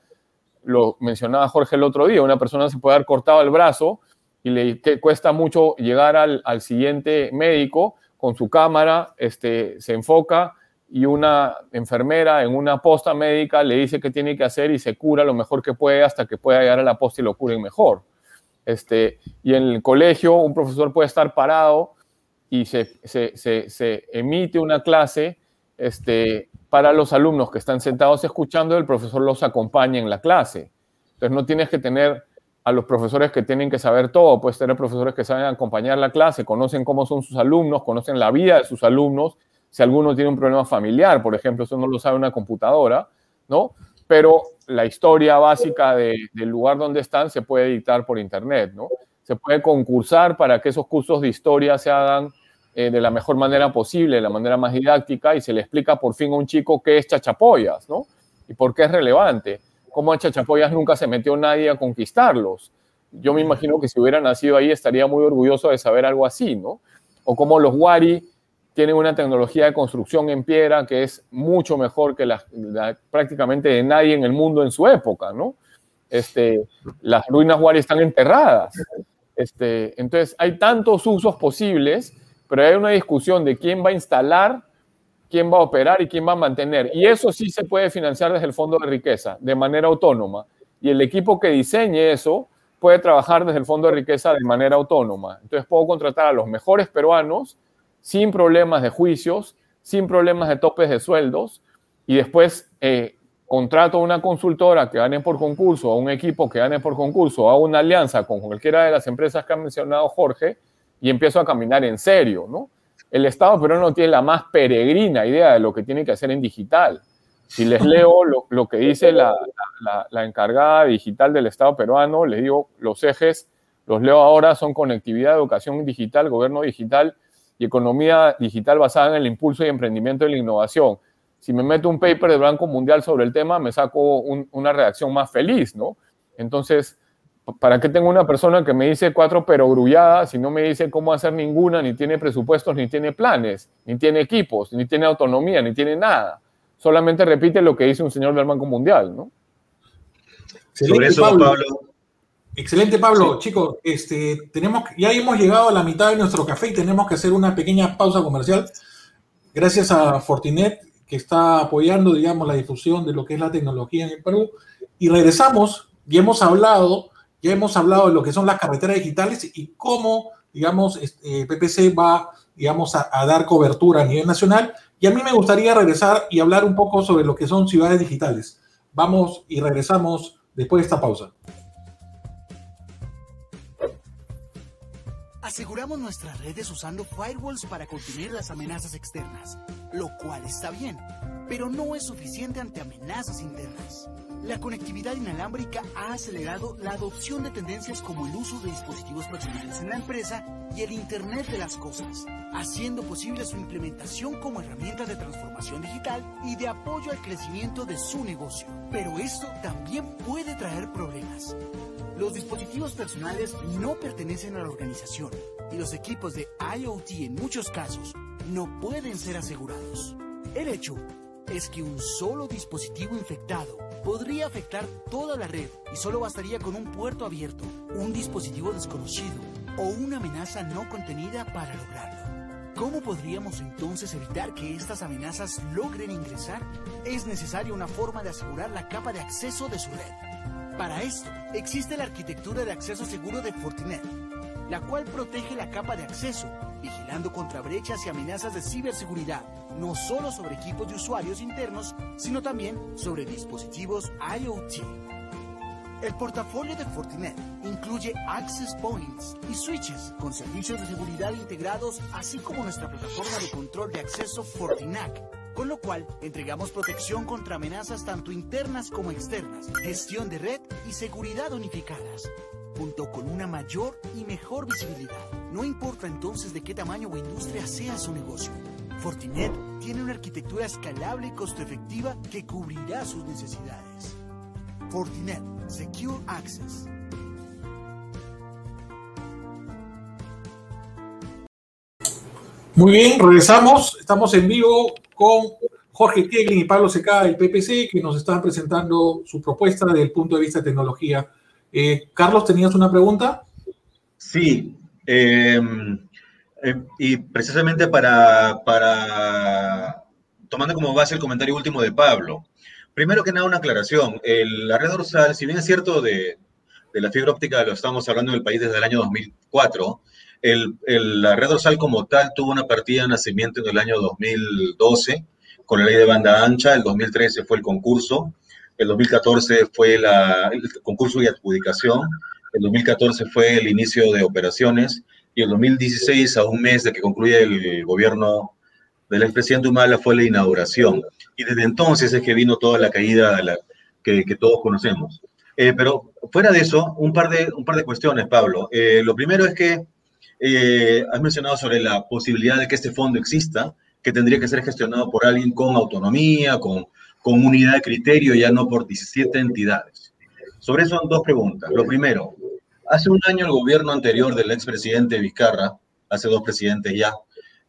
lo mencionaba Jorge el otro día, una persona se puede haber cortado el brazo y le cuesta mucho llegar al, al siguiente médico con su cámara, este, se enfoca y una enfermera en una posta médica le dice qué tiene que hacer y se cura lo mejor que puede hasta que pueda llegar a la posta y lo curen mejor. Este, y en el colegio un profesor puede estar parado y se, se, se, emite una clase este, para los alumnos que están sentados escuchando, el profesor los acompaña en la clase. Entonces no tienes que tener a los profesores que tienen que saber todo, puedes tener profesores que saben acompañar la clase, conocen cómo son sus alumnos, conocen la vida de sus alumnos si alguno tiene un problema familiar, por ejemplo, eso no lo sabe una computadora, ¿no? Pero la historia básica del lugar donde están se puede editar por internet, ¿no? Se puede concursar para que esos cursos de historia se hagan eh, de la mejor manera posible, de la manera más didáctica, y se le explica por fin a un chico qué es chachapoyas, ¿no? Y por qué es relevante. Cómo a chachapoyas nunca se metió nadie a conquistarlos. Yo me imagino que si hubiera nacido ahí estaría muy orgulloso de saber algo así, ¿no? O cómo los wari tienen una tecnología de construcción en piedra que es mucho mejor que la, prácticamente de nadie en el mundo en su época, ¿no? Este, las ruinas Wari están enterradas. Este, entonces, hay tantos usos posibles, pero hay una discusión de quién va a instalar, quién va a operar y quién va a mantener. Y eso sí se puede financiar desde el Fondo de Riqueza, de manera autónoma. Y el equipo que diseñe eso puede trabajar desde el Fondo de Riqueza de manera autónoma. Entonces, puedo contratar a los mejores peruanos sin problemas de juicios, sin problemas de topes de sueldos, y después eh, contrato a una consultora que gane por concurso, a un equipo que gane por concurso, a una alianza con cualquiera de las empresas que ha mencionado Jorge, y empiezo a caminar en serio, ¿no? El Estado peruano no tiene la más peregrina idea de lo que tiene que hacer en digital. Si les leo lo, que dice la, encargada digital del Estado peruano, les digo, los ejes, los leo ahora, son conectividad, educación digital, gobierno digital, y economía digital basada en el impulso y emprendimiento de la innovación. Si me meto un paper del Banco Mundial sobre el tema, me saco una redacción más feliz, ¿no? Entonces, ¿para qué tengo una persona que me dice cuatro perogrulladas si no me dice cómo hacer ninguna, ni tiene presupuestos, ni tiene planes, ni tiene equipos, ni tiene autonomía, ni tiene nada? Solamente repite lo que dice un señor del Banco Mundial, ¿no? Sobre eso, Pablo. Excelente, Pablo. Chicos, este, tenemos, ya hemos llegado a la mitad de nuestro café y tenemos que hacer una pequeña pausa comercial. Gracias a Fortinet, que está apoyando, digamos, la difusión de lo que es la tecnología en el Perú. Y regresamos, y hemos hablado ya hemos hablado de lo que son las carreteras digitales y cómo, digamos, este, PPC va, digamos, a, dar cobertura a nivel nacional. Y a mí me gustaría regresar y hablar un poco sobre lo que son ciudades digitales. Vamos y regresamos después de esta pausa. Aseguramos nuestras redes usando firewalls para contener las amenazas externas, lo cual está bien, pero no es suficiente ante amenazas internas. La conectividad inalámbrica ha acelerado la adopción de tendencias como el uso de dispositivos personales en la empresa y el Internet de las Cosas, haciendo posible su implementación como herramienta de transformación digital y de apoyo al crecimiento de su negocio. Pero esto también puede traer problemas. Los dispositivos personales no pertenecen a la organización y los equipos de IoT en muchos casos no pueden ser asegurados. El hecho es que un solo dispositivo infectado podría afectar toda la red y solo bastaría con un puerto abierto, un dispositivo desconocido o una amenaza no contenida para lograrlo. ¿Cómo podríamos entonces evitar que estas amenazas logren ingresar? Es necesaria una forma de asegurar la capa de acceso de su red. Para esto, existe la arquitectura de acceso seguro de Fortinet, la cual protege la capa de acceso, vigilando contra brechas y amenazas de ciberseguridad no solo sobre equipos de usuarios internos, sino también sobre dispositivos IoT. El portafolio de Fortinet incluye access points y switches con servicios de seguridad integrados, así como nuestra plataforma de control de acceso Fortinac, con lo cual entregamos protección contra amenazas tanto internas como externas, gestión de red y seguridad unificadas, junto con una mayor y mejor visibilidad. No importa entonces de qué tamaño o industria sea su negocio. Fortinet tiene una arquitectura escalable y costo efectiva que cubrirá sus necesidades. Fortinet Secure Access. Muy bien, regresamos. Estamos en vivo con Jorge Keglin y Pablo Seca del PPC, que nos están presentando su propuesta desde el punto de vista de tecnología. Eh, Carlos, ¿tenías una pregunta? Sí. Eh, eh, y precisamente para, para, tomando como base el comentario último de Pablo, primero que nada una aclaración, el, la red dorsal, si bien es cierto de, de, la fibra óptica, lo estamos hablando en el país desde el año 2004, el, el, la red dorsal como tal tuvo una partida de nacimiento en el año 2012 con la ley de banda ancha, el 2013 fue el concurso, el 2014 fue la, el concurso y adjudicación, el 2014 fue el inicio de operaciones, y el 2016, a un mes de que concluye el gobierno del expresidente Humala, fue la inauguración. Y desde entonces es que vino toda la caída que, todos conocemos. Eh, pero fuera de eso, un par de, un par de cuestiones, Pablo. Eh, lo primero es que eh, has mencionado sobre la posibilidad de que este fondo exista, que tendría que ser gestionado por alguien con autonomía, con, con unidad de criterio, ya no por 17 entidades. Sobre eso, dos preguntas. Lo primero, Hace un año el gobierno anterior del expresidente Vizcarra, hace dos presidentes ya,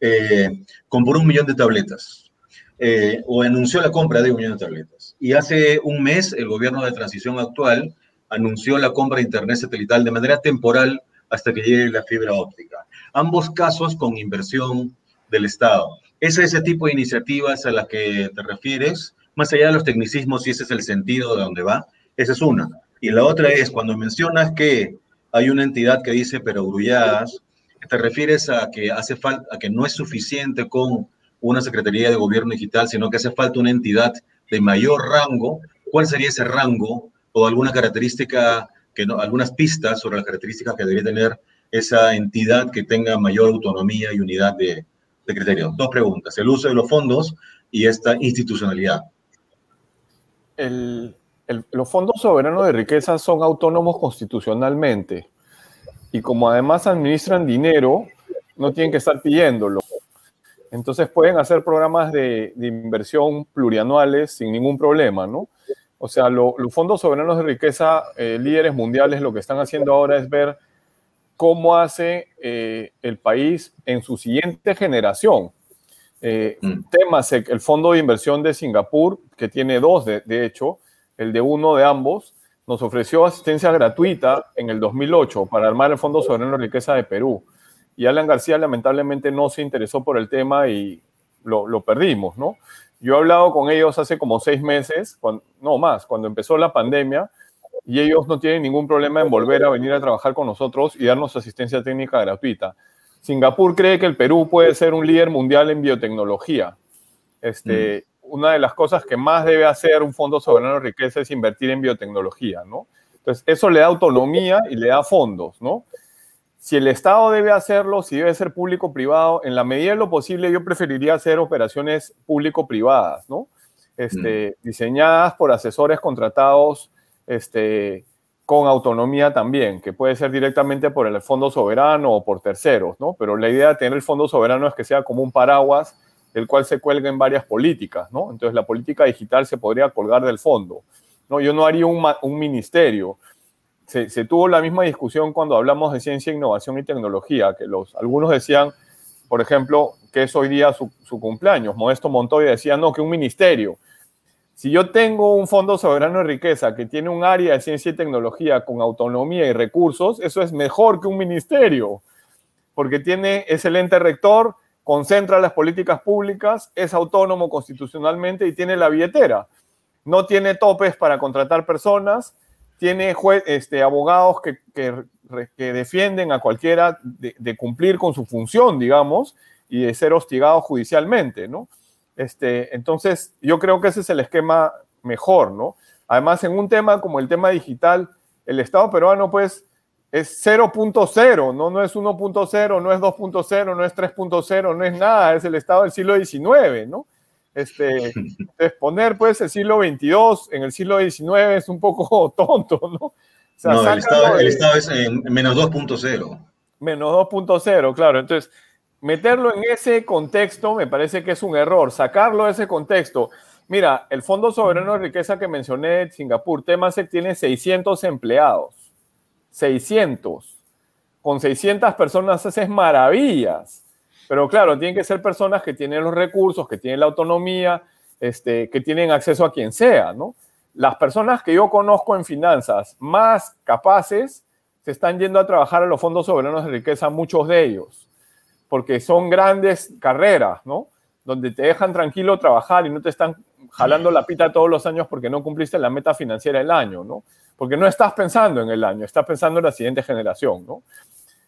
eh, compró un millón de tabletas eh, o anunció la compra de un millón de tabletas. Y hace un mes el gobierno de transición actual anunció la compra de Internet satelital de manera temporal hasta que llegue la fibra óptica. Ambos casos con inversión del Estado. ¿Es ese tipo de iniciativas a las que te refieres? Más allá de los tecnicismos, si ese es el sentido de dónde va, esa es una. Y la otra es cuando mencionas que hay una entidad que dice pero grulladas, te refieres a que hace falta, a que no es suficiente con una Secretaría de Gobierno Digital, sino que hace falta una entidad de mayor rango. ¿Cuál sería ese rango o alguna característica, que no, algunas pistas sobre las características que debería tener esa entidad que tenga mayor autonomía y unidad de, de criterio? Dos preguntas, el uso de los fondos y esta institucionalidad. El, los fondos soberanos de riqueza son autónomos constitucionalmente y como además administran dinero, no tienen que estar pidiéndolo. Entonces pueden hacer programas de, inversión plurianuales sin ningún problema, ¿no? O sea, los fondos soberanos de riqueza, eh, líderes mundiales, lo que están haciendo ahora es ver cómo hace eh, el país en su siguiente generación. Eh, mm. Temasek, el fondo de inversión de Singapur, que tiene dos de, de, hecho, el de uno de ambos, nos ofreció asistencia gratuita en el 2008 para armar el Fondo Soberano de Riqueza de Perú y Alan García lamentablemente no se interesó por el tema y lo, perdimos, ¿no? Yo he hablado con ellos hace como seis meses, no más, cuando empezó la pandemia, y ellos no tienen ningún problema en volver a venir a trabajar con nosotros y darnos asistencia técnica gratuita. Singapur cree que el Perú puede ser un líder mundial en biotecnología. Este, mm. Una de las cosas que más debe hacer un fondo soberano de riqueza es invertir en biotecnología, ¿no? Entonces, eso le da autonomía y le da fondos, ¿no? Si el Estado debe hacerlo, si debe ser público-privado, en la medida de lo posible yo preferiría hacer operaciones público-privadas, ¿no? Este, mm. Diseñadas por asesores contratados este, con autonomía también, que puede ser directamente por el Fondo Soberano o por terceros, ¿no? Pero la idea de tener el Fondo Soberano es que sea como un paraguas del cual se cuelguen varias políticas, ¿no? Entonces la política digital se podría colgar del fondo, ¿no? Yo no haría un, un ministerio, se, tuvo la misma discusión cuando hablamos de ciencia, innovación y tecnología, que los, algunos decían, por ejemplo, que es hoy día su, cumpleaños. Modesto Montoya decía, no, que un ministerio. Si yo tengo un fondo soberano de riqueza que tiene un área de ciencia y tecnología con autonomía y recursos, eso es mejor que un ministerio, porque tiene excelente rector, concentra las políticas públicas, es autónomo constitucionalmente y tiene la billetera. No tiene topes para contratar personas, tiene este, abogados que, que, defienden a cualquiera de, cumplir con su función, digamos, y de ser hostigados judicialmente, ¿no? Este, entonces, yo creo que ese es el esquema mejor, ¿no? Además, en un tema como el tema digital, el Estado peruano, pues, es 0.0, ¿no? No es 1.0, no es 2.0, no es 3.0, no es nada, es el Estado del siglo XIX, ¿no? Este, poner pues el siglo XXII en el siglo XIX es un poco tonto, ¿no? no, el estado, es en menos 2.0. Menos 2.0, claro. Entonces, meterlo en ese contexto me parece que es un error. Sacarlo de ese contexto. Mira, el Fondo Soberano de Riqueza que mencioné Singapur, Temasek tiene 600 empleados. 600. Con 600 personas haces maravillas. Pero claro, tienen que ser personas que tienen los recursos, que tienen la autonomía, este, que tienen acceso a quien sea, ¿no? Las personas que yo conozco en finanzas más capaces se están yendo a trabajar a los fondos soberanos de riqueza, muchos de ellos, porque son grandes carreras, ¿no? Donde te dejan tranquilo trabajar y no te están jalando la pita todos los años porque no cumpliste la meta financiera del año, ¿no? Porque no estás pensando en el año, estás pensando en la siguiente generación, ¿no?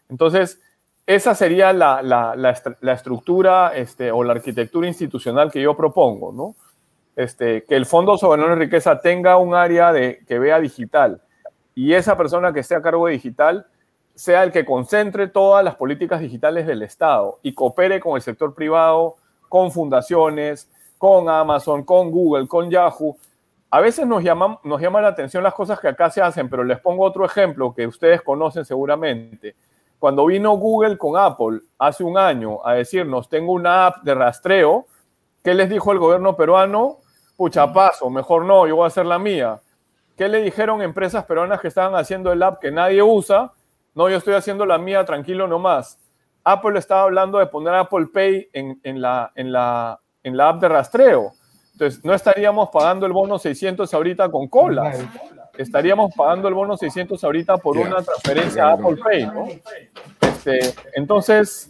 Entonces, esa sería la, la, estructura este, o la arquitectura institucional que yo propongo, ¿no? Este, que el Fondo Soberano de Riqueza tenga un área de, que vea digital y esa persona que esté a cargo de digital sea el que concentre todas las políticas digitales del Estado y coopere con el sector privado, con fundaciones, con Amazon, con Google, con Yahoo. A veces nos llama, nos llama la atención las cosas que acá se hacen, pero les pongo otro ejemplo que ustedes conocen seguramente cuando vino Google con Apple hace un año a decirnos, tengo una app de rastreo, ¿qué les dijo el gobierno peruano? Pucha, paso, mejor no, yo voy a hacer la mía. ¿Qué le dijeron empresas peruanas que estaban haciendo el app que nadie usa? No, yo estoy haciendo la mía, tranquilo nomás. Apple estaba hablando de poner Apple Pay en, la, en, la, en la app de rastreo. Entonces, no estaríamos pagando el bono 600 ahorita con cola estaríamos pagando el bono 600 ahorita por una transferencia a Apple Pay, ¿no? Este, entonces,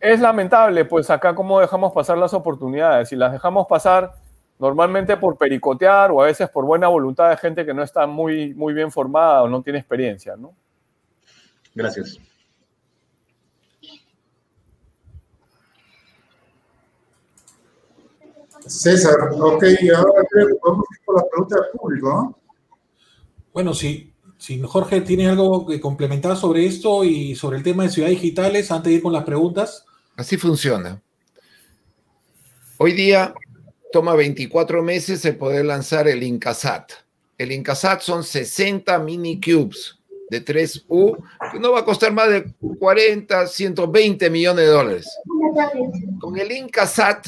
es lamentable, pues acá cómo dejamos pasar las oportunidades. Si las dejamos pasar normalmente por pericotear o a veces por buena voluntad de gente que no está muy, muy bien formada o no tiene experiencia, ¿no? Gracias. César, ok, ahora creo que podemos ir por la pregunta del público, ¿no? Bueno, si, Jorge tiene algo que complementar sobre esto y sobre el tema de ciudades digitales, antes de ir con las preguntas. Así funciona. Hoy día toma 24 meses el poder lanzar el Incasat. El Incasat son 60 mini cubes de 3U, que no va a costar más de 40, 120 millones de dólares. Con el Incasat,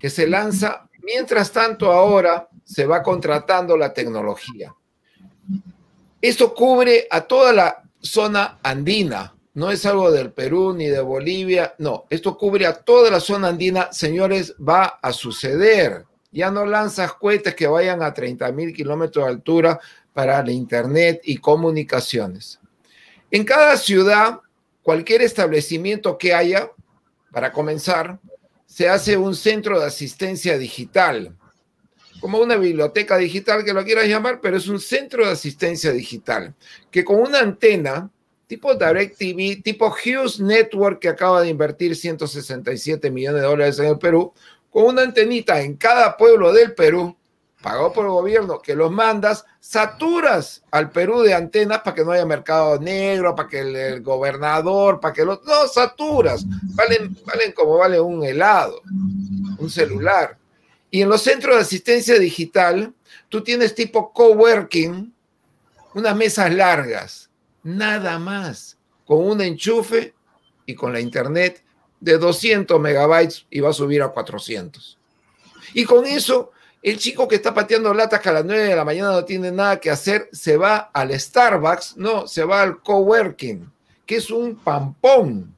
que se lanza, mientras tanto ahora se va contratando la tecnología. Esto cubre a toda la zona andina, no es algo del Perú ni de Bolivia, no, esto cubre a toda la zona andina, señores, va a suceder. Ya no lanzas cohetes que vayan a 30 mil kilómetros de altura para la Internet y comunicaciones. En cada ciudad, cualquier establecimiento que haya, para comenzar, se hace un centro de asistencia digital, como una biblioteca digital que lo quieras llamar, pero es un centro de asistencia digital, que con una antena tipo DirecTV, tipo Hughes Network, que acaba de invertir 167 millones de dólares en el Perú, con una antenita en cada pueblo del Perú, pagado por el gobierno, que los mandas, saturas al Perú de antenas para que no haya mercado negro, para que el, gobernador, para que los... No, saturas, valen, valen como vale un helado, un celular. Y en los centros de asistencia digital, tú tienes tipo coworking, unas mesas largas, nada más, con un enchufe y con la internet de 200 megabytes y va a subir a 400. Y con eso el chico que está pateando latas a las 9 de la mañana no tiene nada que hacer, se va al Starbucks, no, se va al coworking, que es un pampón.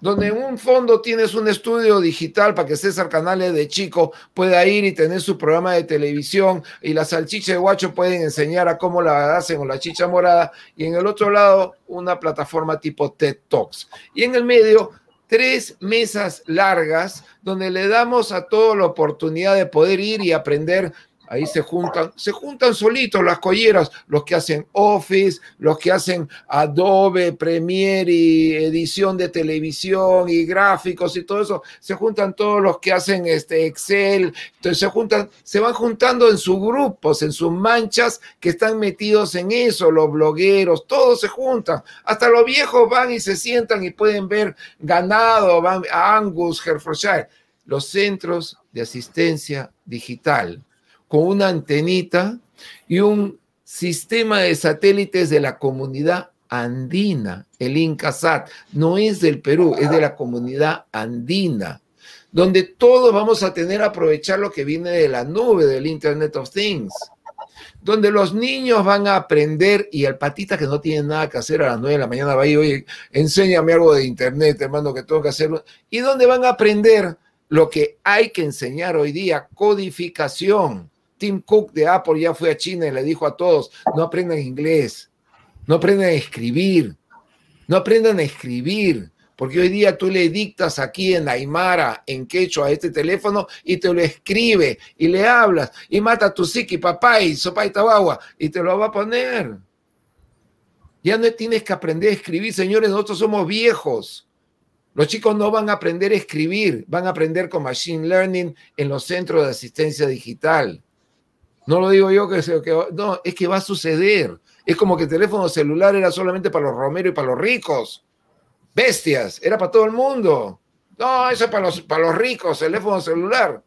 Donde en un fondo tienes un estudio digital para que César Canales de chico pueda ir y tener su programa de televisión y la salchicha de guacho pueden enseñar a cómo la hacen o la chicha morada y en el otro lado una plataforma tipo TED Talks. Y en el medio tres mesas largas donde le damos a todos la oportunidad de poder ir y aprender Ahí se juntan, se juntan solitos las colleras, los que hacen Office, los que hacen Adobe, Premiere y edición de televisión y gráficos y todo eso. Se juntan todos los que hacen este Excel. Entonces se juntan, se van juntando en sus grupos, en sus manchas que están metidos en eso, los blogueros, todos se juntan. Hasta los viejos van y se sientan y pueden ver ganado, van a Angus, Herefordshire. Los centros de asistencia digital con una antenita y un sistema de satélites de la comunidad andina, el Incasat. No es del Perú, es de la comunidad andina, donde todos vamos a tener a aprovechar lo que viene de la nube, del Internet of Things donde los niños van a aprender y el patita que no tiene nada que hacer a las 9 de la mañana va a oye, enséñame algo de internet, hermano, que tengo que hacerlo. Y donde van a aprender lo que hay que enseñar hoy día, codificación. Tim Cook de Apple ya fue a China y le dijo a todos, no aprendan inglés, no aprendan a escribir, no aprendan a escribir, porque hoy día tú le dictas aquí en Aymara, en quechua, a este teléfono y te lo escribe y le hablas y mata a tu psiqui, papá y sopa y tabagua y te lo va a poner. Ya no tienes que aprender a escribir, señores, nosotros somos viejos. Los chicos no van a aprender a escribir, van a aprender con Machine Learning en los centros de asistencia digital. No lo digo yo que, que no, es que va a suceder. Es como que el teléfono celular era solamente para los romeros y para los ricos. Bestias, era para todo el mundo. No, eso es para los, para los ricos, teléfono celular.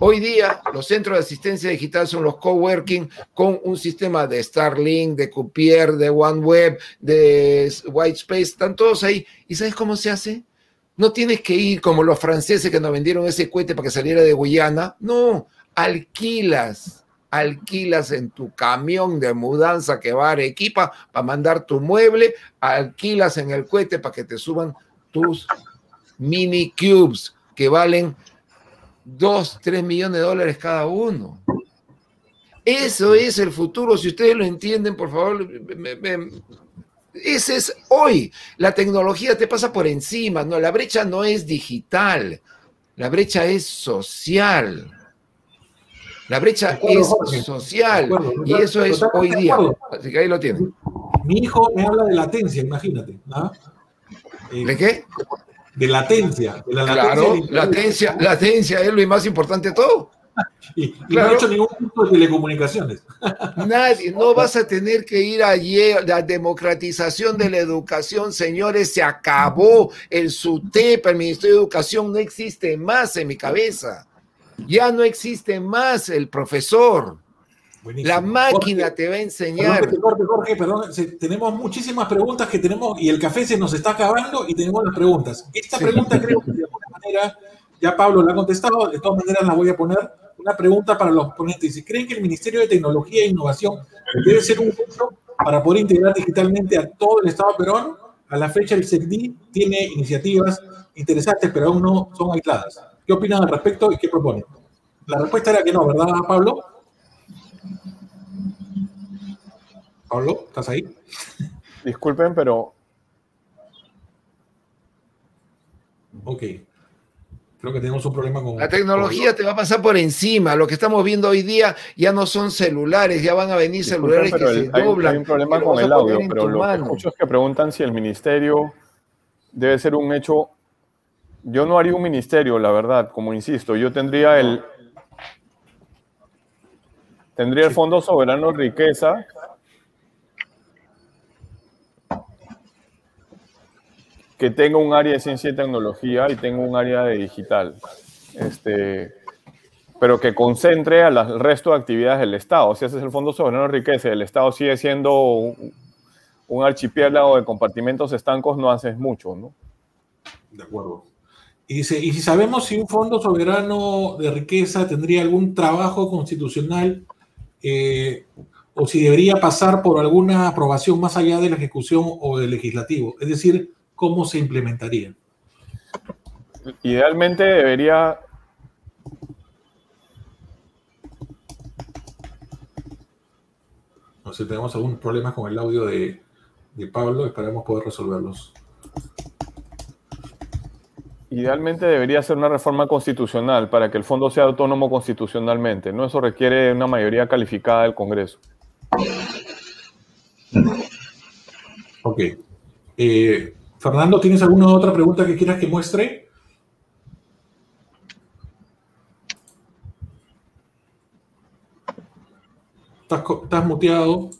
Hoy día los centros de asistencia digital son los coworking con un sistema de Starlink, de Cupier, de OneWeb, de Whitespace, están todos ahí. ¿Y sabes cómo se hace? No tienes que ir como los franceses que nos vendieron ese cohete para que saliera de Guyana. No, alquilas, alquilas en tu camión de mudanza que va a Arequipa para mandar tu mueble, alquilas en el cohete para que te suban tus mini cubes que valen 2, 3 millones de dólares cada uno. Eso es el futuro. Si ustedes lo entienden, por favor, ese es hoy. La tecnología te pasa por encima. No, la brecha no es digital. La brecha es social. La brecha es social y eso es hoy día. Así que ahí lo tienen. Mi hijo me habla de latencia, imagínate. ¿ah? ¿De qué? De latencia. De la claro, latencia, latencia, es lo más importante de todo. Y, no ha hecho ningún tipo de telecomunicaciones. Nadie, no vas a tener que ir allí. La democratización de la educación, señores, se acabó. El SUTEP, el Ministerio de Educación, no existe más en mi cabeza. Ya no existe más el profesor. La máquina te va a enseñar. Jorge, perdón, tenemos muchísimas preguntas que tenemos y el café se nos está acabando y tenemos las preguntas. Esta pregunta creo que de alguna manera ya Pablo la ha contestado, de todas maneras la voy a poner. Una pregunta para los ponentes. Si creen que el Ministerio de Tecnología e Innovación debe ser un centro para poder integrar digitalmente a todo el Estado Perón, a la fecha el CECDI tiene iniciativas interesantes, pero aún no son aisladas. ¿Qué opinan al respecto y qué proponen? La respuesta era que no, ¿verdad, Pablo? Pablo, ¿estás ahí? Disculpen, pero... Ok. Creo que tenemos un problema con... La tecnología te va a pasar por encima. Lo que estamos viendo hoy día ya no son celulares, ya van a venir celulares que se doblan. Hay un problema con el audio, pero lo que muchos que preguntan si el ministerio debe ser un hecho... Yo no haría un ministerio, la verdad, como insisto. Yo tendría el... Tendría el Fondo Soberano Riqueza, que tenga un área de ciencia y tecnología y tenga un área de digital. Este, pero que concentre al resto de actividades del Estado. Si ese es el Fondo Soberano de Riqueza, el Estado sigue siendo un, archipiélago de compartimentos estancos, no haces mucho, ¿no? De acuerdo. Y, y si sabemos si un Fondo Soberano de Riqueza tendría algún trabajo constitucional eh, o si debería pasar por alguna aprobación más allá de la ejecución o del legislativo. Es decir, ¿cómo se implementaría? Idealmente debería... No sé, tenemos algún problema con el audio de, de Pablo, esperemos poder resolverlos. Idealmente debería ser una reforma constitucional para que el fondo sea autónomo constitucionalmente. ¿no? Eso requiere una mayoría calificada del Congreso. Ok. Eh, Fernando, ¿tienes alguna otra pregunta que quieras que muestre? Estás, muteado.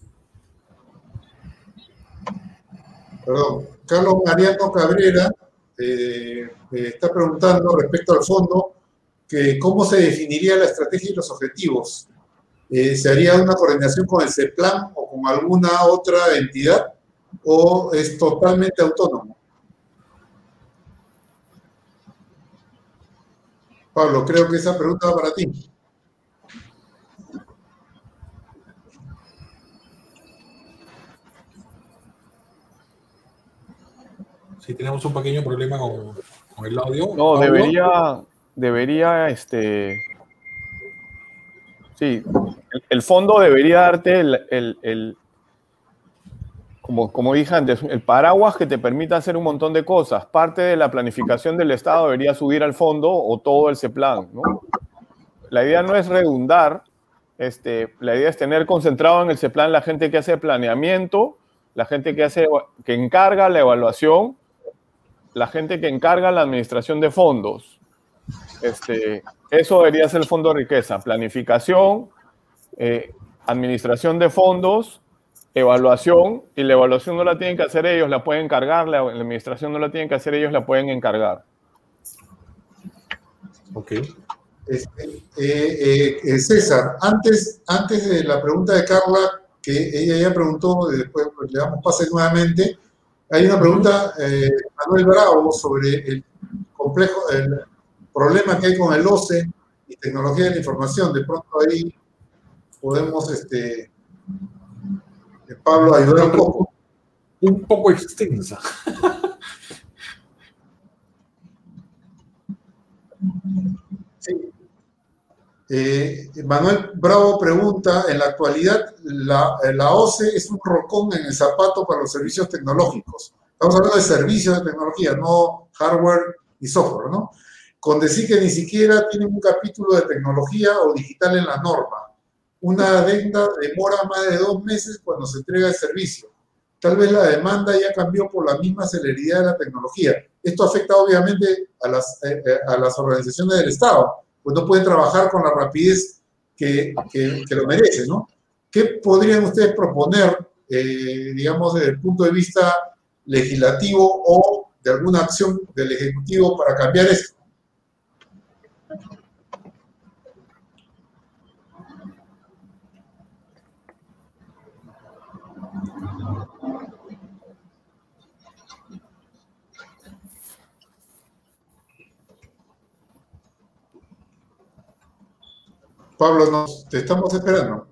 Perdón. Carlos Mariano Cabrera eh, está preguntando respecto al fondo que cómo se definiría la estrategia y los objetivos. Eh, ¿Se haría una coordinación con el CEPLAN o con alguna otra entidad o es totalmente autónomo? Pablo, creo que esa pregunta va para ti. Sí, tenemos un pequeño problema con, el audio. No, debería, debería, este, sí, el, fondo debería darte el, como, como dije antes, el paraguas que te permita hacer un montón de cosas. Parte de la planificación del Estado debería subir al fondo o todo el CEPLAN. ¿no? La idea no es redundar, este, la idea es tener concentrado en el CEPLAN la gente que hace planeamiento, la gente que, hace, que encarga la evaluación, la gente que encarga la administración de fondos. Este, eso debería ser el fondo riqueza, planificación, eh, administración de fondos evaluación y la evaluación no la tienen que hacer ellos, la pueden encargar, la, administración no la tienen que hacer ellos, la pueden encargar. Ok. Este, eh, eh, César, antes, antes de la pregunta de Carla, que ella ya preguntó, después le damos pase nuevamente, hay una pregunta, Manuel Bravo, sobre el complejo, el problema que hay con el OCE y tecnología de la información. De pronto ahí podemos este, Pablo ayuda un poco. Un poco extensa. Eh, Manuel Bravo pregunta, en la actualidad la, la, OCE es un rocón en el zapato para los servicios tecnológicos. Estamos hablando de servicios de tecnología, no hardware y software, ¿no? Con decir que ni siquiera tienen un capítulo de tecnología o digital en la norma una adenda demora más de dos meses cuando se entrega el servicio. Tal vez la demanda ya cambió por la misma celeridad de la tecnología. Esto afecta obviamente a las, eh, eh, a las organizaciones del Estado, pues no pueden trabajar con la rapidez que, que, lo merecen, ¿no? ¿Qué podrían ustedes proponer, eh, digamos, desde el punto de vista legislativo o de alguna acción del Ejecutivo para cambiar esto? Pablo, nos, te estamos esperando.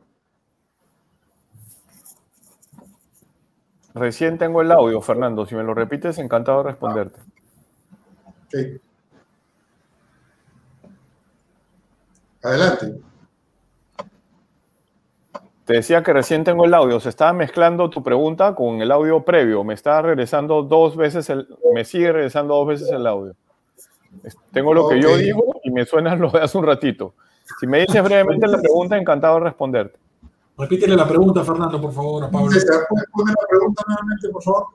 Recién tengo el audio, Fernando. Si me lo repites, encantado de responderte. Okay. Adelante. Te decía que recién tengo el audio. Se estaba mezclando tu pregunta con el audio previo. Me está regresando dos veces el, me sigue regresando dos veces el audio. Tengo lo que yo digo y me suena lo de hace un ratito. Si me dices brevemente la pregunta, encantado de responderte. Repítele la pregunta, Fernando, por favor, a Pablo. ¿puedes poner la pregunta nuevamente, por favor?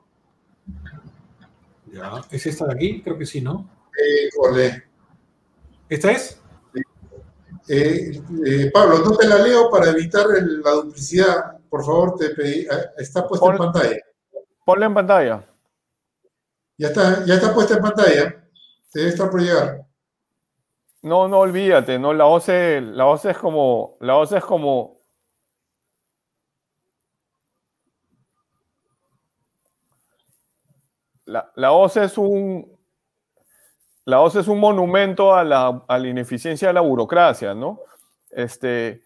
Ya, ¿es esta de aquí? Creo que sí, ¿no? Eh, ¿Esta es? Eh, eh, Pablo, no te la leo para evitar la duplicidad. Por favor, te pedí. Ah, está puesta en pantalla. Ponla en pantalla. Ya está, ya está puesta en pantalla. Debe estar por llegar. No, no olvídate, no, la OCE, la OCE es como, la OCE es como. La, la OCE es un, la OCE es un monumento a la, ineficiencia de la burocracia, ¿no? Este,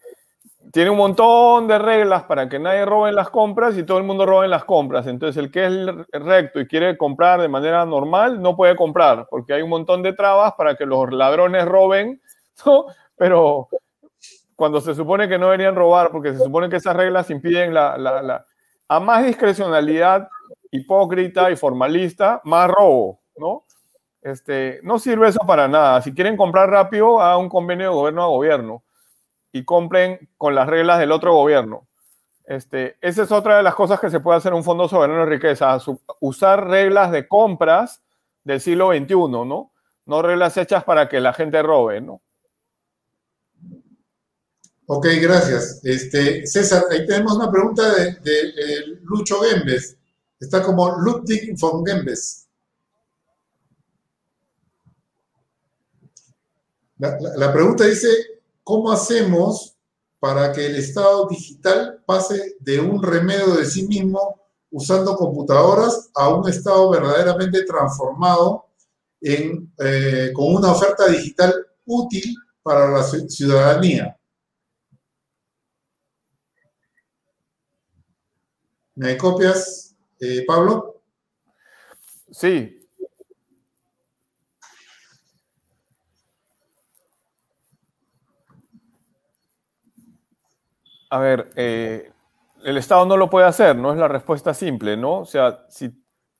tiene un montón de reglas para que nadie robe las compras y todo el mundo robe las compras. Entonces, el que es recto y quiere comprar de manera normal no puede comprar porque hay un montón de trabas para que los ladrones roben. Pero cuando se supone que no deberían robar porque se supone que esas reglas impiden la, la a más discrecionalidad hipócrita y formalista, más robo, ¿no? Este, no sirve eso para nada. Si quieren comprar rápido, hagan un convenio de gobierno a gobierno y compren con las reglas del otro gobierno. Este, esa es otra de las cosas que se puede hacer en un fondo soberano de riqueza, usar reglas de compras del siglo XXI, ¿no? No reglas hechas para que la gente robe, ¿no? Ok, gracias. Este, César, ahí tenemos una pregunta de, Lucho Gembes. Está como Ludwig von Gembes. La, pregunta dice, ¿cómo hacemos para que el Estado digital pase de un remedio de sí mismo usando computadoras a un Estado verdaderamente transformado eh, con una oferta digital útil para la ciudadanía? ¿Me copias, eh, Pablo? Sí, A ver, eh, el Estado no lo puede hacer, no es la respuesta simple, ¿no? O sea, si,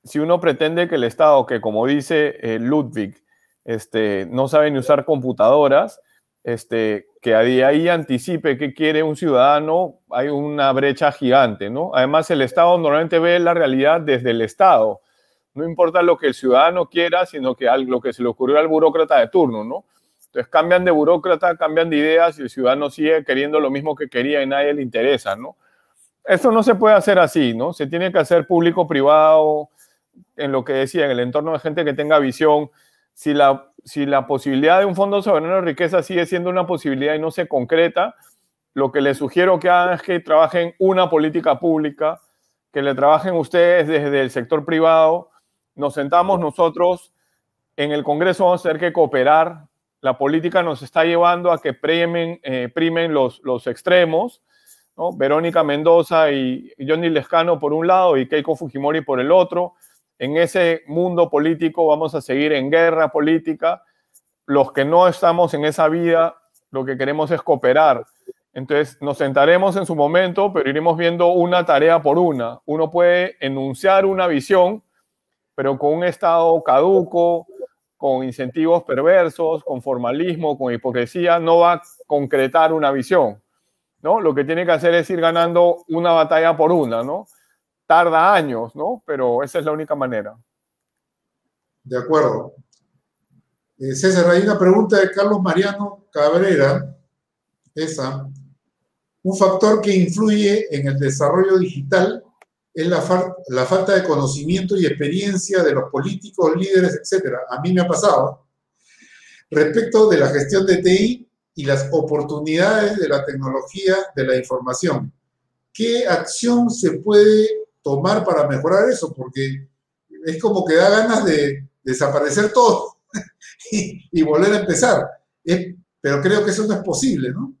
si uno pretende que el Estado, que como dice eh, Ludwig, este, no sabe ni usar computadoras, este, que día ahí anticipe qué quiere un ciudadano, hay una brecha gigante, ¿no? Además, el Estado normalmente ve la realidad desde el Estado. No importa lo que el ciudadano quiera, sino que lo que se le ocurrió al burócrata de turno, ¿no? Entonces cambian de burócrata, cambian de ideas y el ciudadano sigue queriendo lo mismo que quería y nadie le interesa, ¿no? Eso no se puede hacer así, ¿no? Se tiene que hacer público-privado, en lo que decía, en el entorno de gente que tenga visión. Si la, si la posibilidad de un fondo soberano de riqueza sigue siendo una posibilidad y no se concreta, lo que les sugiero que hagan es que trabajen una política pública, que le trabajen ustedes desde el sector privado. Nos sentamos nosotros en el Congreso, vamos a tener que cooperar la política nos está llevando a que primen, eh, primen los, los extremos. Verónica Mendoza y Johnny Lescano por un lado y Keiko Fujimori por el otro. En ese mundo político vamos a seguir en guerra política. Los que no estamos en esa vida, lo que queremos es cooperar. Entonces nos sentaremos en su momento, pero iremos viendo una tarea por una. Uno puede enunciar una visión, pero con un Estado caduco, con incentivos perversos, con formalismo, con hipocresía, no va a concretar una visión. ¿no? Lo que tiene que hacer es ir ganando una batalla por una, ¿no? Tarda años, ¿no? Pero esa es la única manera. De acuerdo. Eh, César, hay una pregunta de Carlos Mariano Cabrera, esa. Un factor que influye en el desarrollo digital es la, falta de conocimiento y experiencia de los políticos, líderes, etc. A mí me ha pasado. Respecto de la gestión de TI y las oportunidades de la tecnología de la información, ¿qué acción se puede tomar para mejorar eso? Porque es como que da ganas de desaparecer todo y, volver a empezar. pero creo que eso no es posible, ¿no?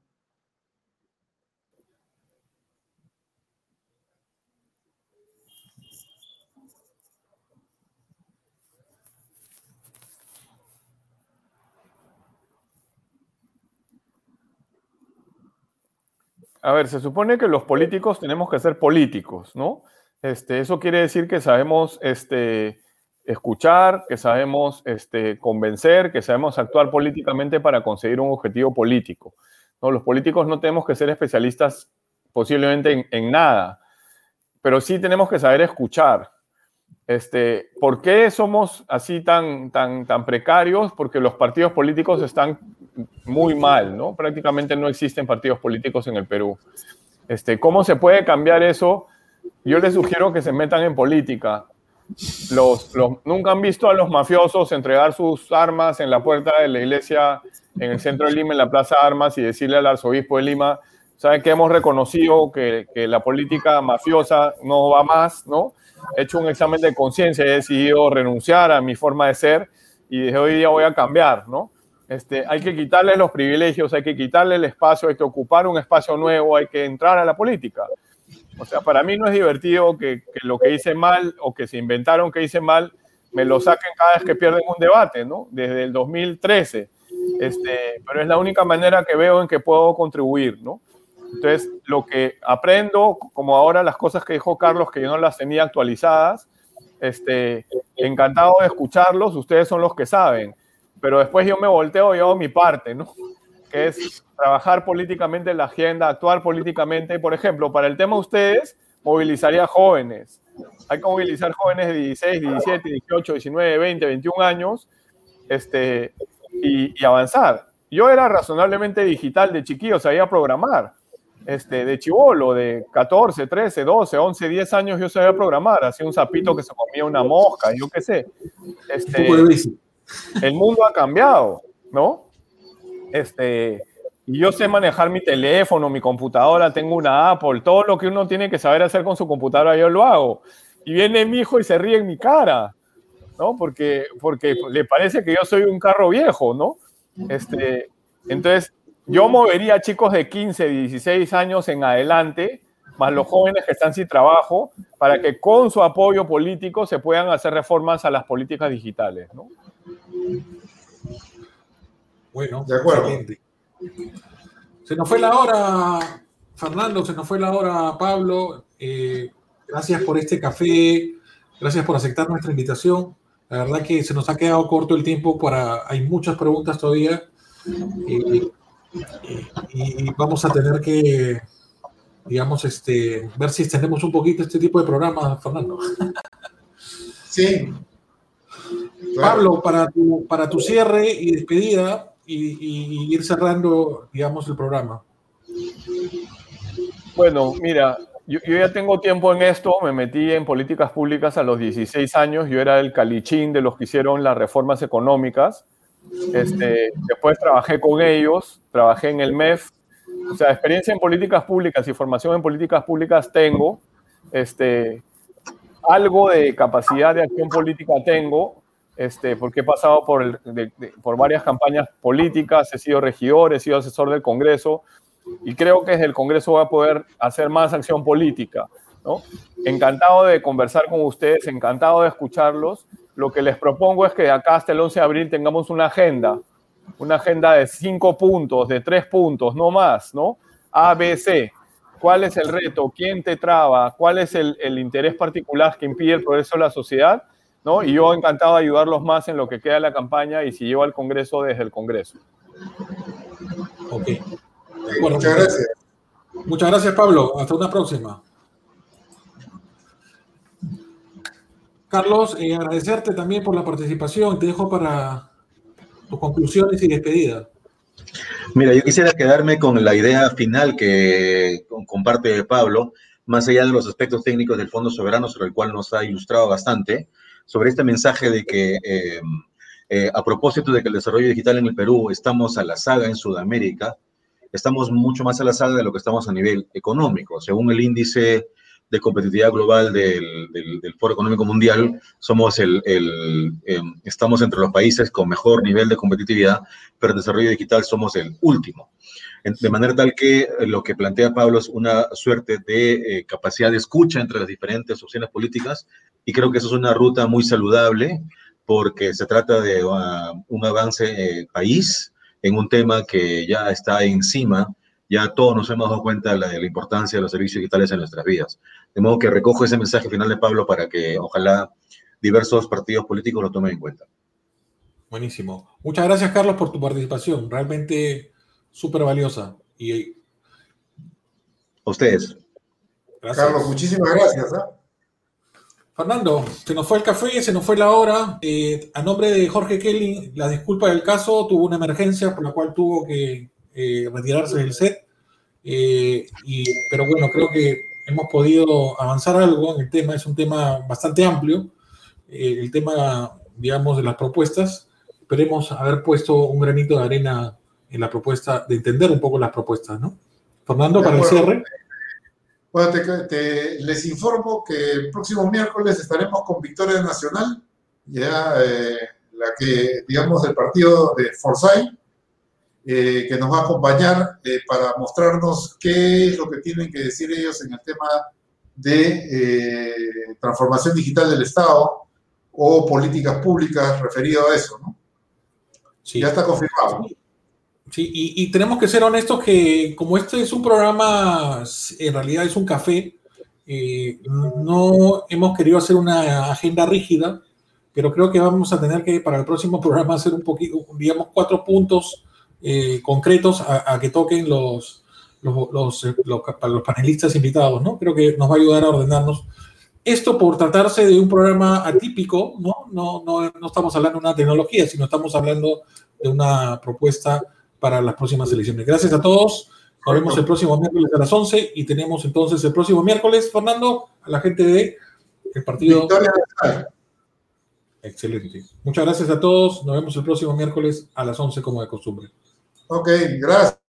A ver, se supone que los políticos tenemos que ser políticos, ¿no? Este, eso quiere decir que sabemos este, escuchar, que sabemos este, convencer, que sabemos actuar políticamente para conseguir un objetivo político. ¿no? Los políticos no tenemos que ser especialistas posiblemente en, nada, pero sí tenemos que saber escuchar. Este, ¿Por qué somos así tan, tan, tan precarios? Porque los partidos políticos están muy mal, ¿no? Prácticamente no existen partidos políticos en el Perú. Este, ¿Cómo se puede cambiar eso? Yo les sugiero que se metan en política. Los, nunca han visto a los mafiosos entregar sus armas en la puerta de la iglesia en el centro de Lima, en la Plaza Armas, y decirle al arzobispo de Lima, saben que hemos reconocido que, que, la política mafiosa no va más, ¿no? He hecho un examen de conciencia, he decidido renunciar a mi forma de ser y desde hoy día voy a cambiar, ¿no? Este, hay que quitarle los privilegios, hay que quitarle el espacio, hay que ocupar un espacio nuevo, hay que entrar a la política. O sea, para mí no es divertido que, lo que hice mal o que se inventaron que hice mal me lo saquen cada vez que pierden un debate, ¿no? Desde el 2013. Este, pero es la única manera que veo en que puedo contribuir, ¿no? Entonces, lo que aprendo, como ahora las cosas que dijo Carlos, que yo no las tenía actualizadas, este, encantado de escucharlos, ustedes son los que saben, pero después yo me volteo y hago mi parte, ¿no? Que es trabajar políticamente en la agenda, actuar políticamente. Por ejemplo, para el tema de ustedes, movilizaría jóvenes. Hay que movilizar jóvenes de 16, 17, 18, 19, 20, 21 años este, y, avanzar. Yo era razonablemente digital de chiquillo, sabía programar. Este, de chivolo, de 14, 13, 12, 11, 10 años yo sabía programar. Hacía un sapito que se comía una mosca, yo qué sé. Este, el mundo ha cambiado, ¿no? Este, y yo sé manejar mi teléfono, mi computadora, tengo una Apple, todo lo que uno tiene que saber hacer con su computadora, yo lo hago. Y viene mi hijo y se ríe en mi cara, ¿no? Porque, porque le parece que yo soy un carro viejo, ¿no? Este, entonces, yo movería a chicos de 15, 16 años en adelante, más los jóvenes que están sin trabajo, para que con su apoyo político se puedan hacer reformas a las políticas digitales, ¿no? Bueno, de acuerdo. Se nos fue la hora, Fernando, se nos fue la hora, Pablo. Eh, gracias por este café, gracias por aceptar nuestra invitación. La verdad que se nos ha quedado corto el tiempo para, hay muchas preguntas todavía y vamos a tener que, digamos, este, ver si extendemos un poquito este tipo de programas, Fernando. Sí. Pablo, para tu, para tu cierre y despedida, y, ir cerrando, digamos, el programa. Bueno, mira, yo, ya tengo tiempo en esto, me metí en políticas públicas a los 16 años, yo era el calichín de los que hicieron las reformas económicas. Este, después trabajé con ellos, trabajé en el MEF, o sea, experiencia en políticas públicas y formación en políticas públicas tengo, este, algo de capacidad de acción política tengo, este, porque he pasado por, por varias campañas políticas, he sido regidor, he sido asesor del Congreso y creo que desde el Congreso voy a poder hacer más acción política. Encantado de conversar con ustedes, encantado de escucharlos. Lo que les propongo es que acá hasta el 11 de abril tengamos una agenda, una agenda de cinco puntos, de tres puntos, no más, ¿no? A, B, C. ¿Cuál es el reto? ¿Quién te traba? ¿Cuál es el, el interés particular que impide el progreso de la sociedad? Y yo encantado de ayudarlos más en lo que queda de la campaña y si llevo al Congreso desde el Congreso. Ok. muchas gracias. Muchas gracias, Pablo. Hasta una próxima. Carlos, eh, agradecerte también por la participación. Te dejo para tus conclusiones y despedida. Mira, yo quisiera quedarme con la idea final que comparte Pablo, más allá de los aspectos técnicos del Fondo Soberano, sobre el cual nos ha ilustrado bastante sobre este mensaje de que eh, eh, a propósito de que el desarrollo digital en el Perú estamos a la saga en Sudamérica, estamos mucho más a la saga de lo que estamos a nivel económico. Según el índice de competitividad global del, del, Foro Económico Mundial, somos el, el eh, estamos entre los países con mejor nivel de competitividad, pero en desarrollo digital somos el último. De manera tal que lo que plantea Pablo es una suerte de capacidad de escucha entre las diferentes opciones políticas y creo que eso es una ruta muy saludable porque se trata de uh, un avance eh, país en un tema que ya está encima ya todos nos hemos dado cuenta de la, importancia de los servicios digitales en nuestras vidas. De modo que recojo ese mensaje final de Pablo para que ojalá diversos partidos políticos lo tomen en cuenta. Buenísimo. Muchas gracias, Carlos, por tu participación. Realmente súper valiosa. Y... A ustedes. Carlos, muchísimas gracias. ¿ah? Fernando, se nos fue el café, se nos fue la hora. Eh, a nombre de Jorge Kelly, la disculpa del caso, tuvo una emergencia por la cual tuvo que eh, retirarse del set. Eh, y, pero bueno, creo que hemos podido avanzar algo en el tema. Es un tema bastante amplio. el tema, digamos, de las propuestas. Esperemos haber puesto un granito de arena en la propuesta, de entender un poco las propuestas, ¿no? Fernando, para el cierre. Bueno, te, les informo que el próximo miércoles estaremos con Victoria Nacional, ya eh, la que, digamos, del partido de Forsyth, eh, que nos va a acompañar eh, para mostrarnos qué es lo que tienen que decir ellos en el tema de transformación digital del Estado o políticas públicas referido a eso, ¿no? Sí. Ya está confirmado. Sí, y, tenemos que ser honestos que como este es un programa, en realidad es un café, eh, no hemos querido hacer una agenda rígida, pero creo que vamos a tener que para el próximo programa hacer un poquito, digamos, cuatro puntos eh, concretos a, que toquen los, los, los, eh, los, los panelistas invitados, ¿no? Creo que nos va a ayudar a ordenarnos. Esto por tratarse de un programa atípico, ¿no? No, no, no estamos hablando de una tecnología, sino estamos hablando de una propuesta para las próximas elecciones. Gracias a todos. Nos vemos el próximo miércoles a las 11 y tenemos entonces el próximo miércoles, Fernando, a la gente de el partido. Victoria Excelente. Muchas gracias a todos. Nos vemos el próximo miércoles a las 11 como de costumbre. Ok, gracias.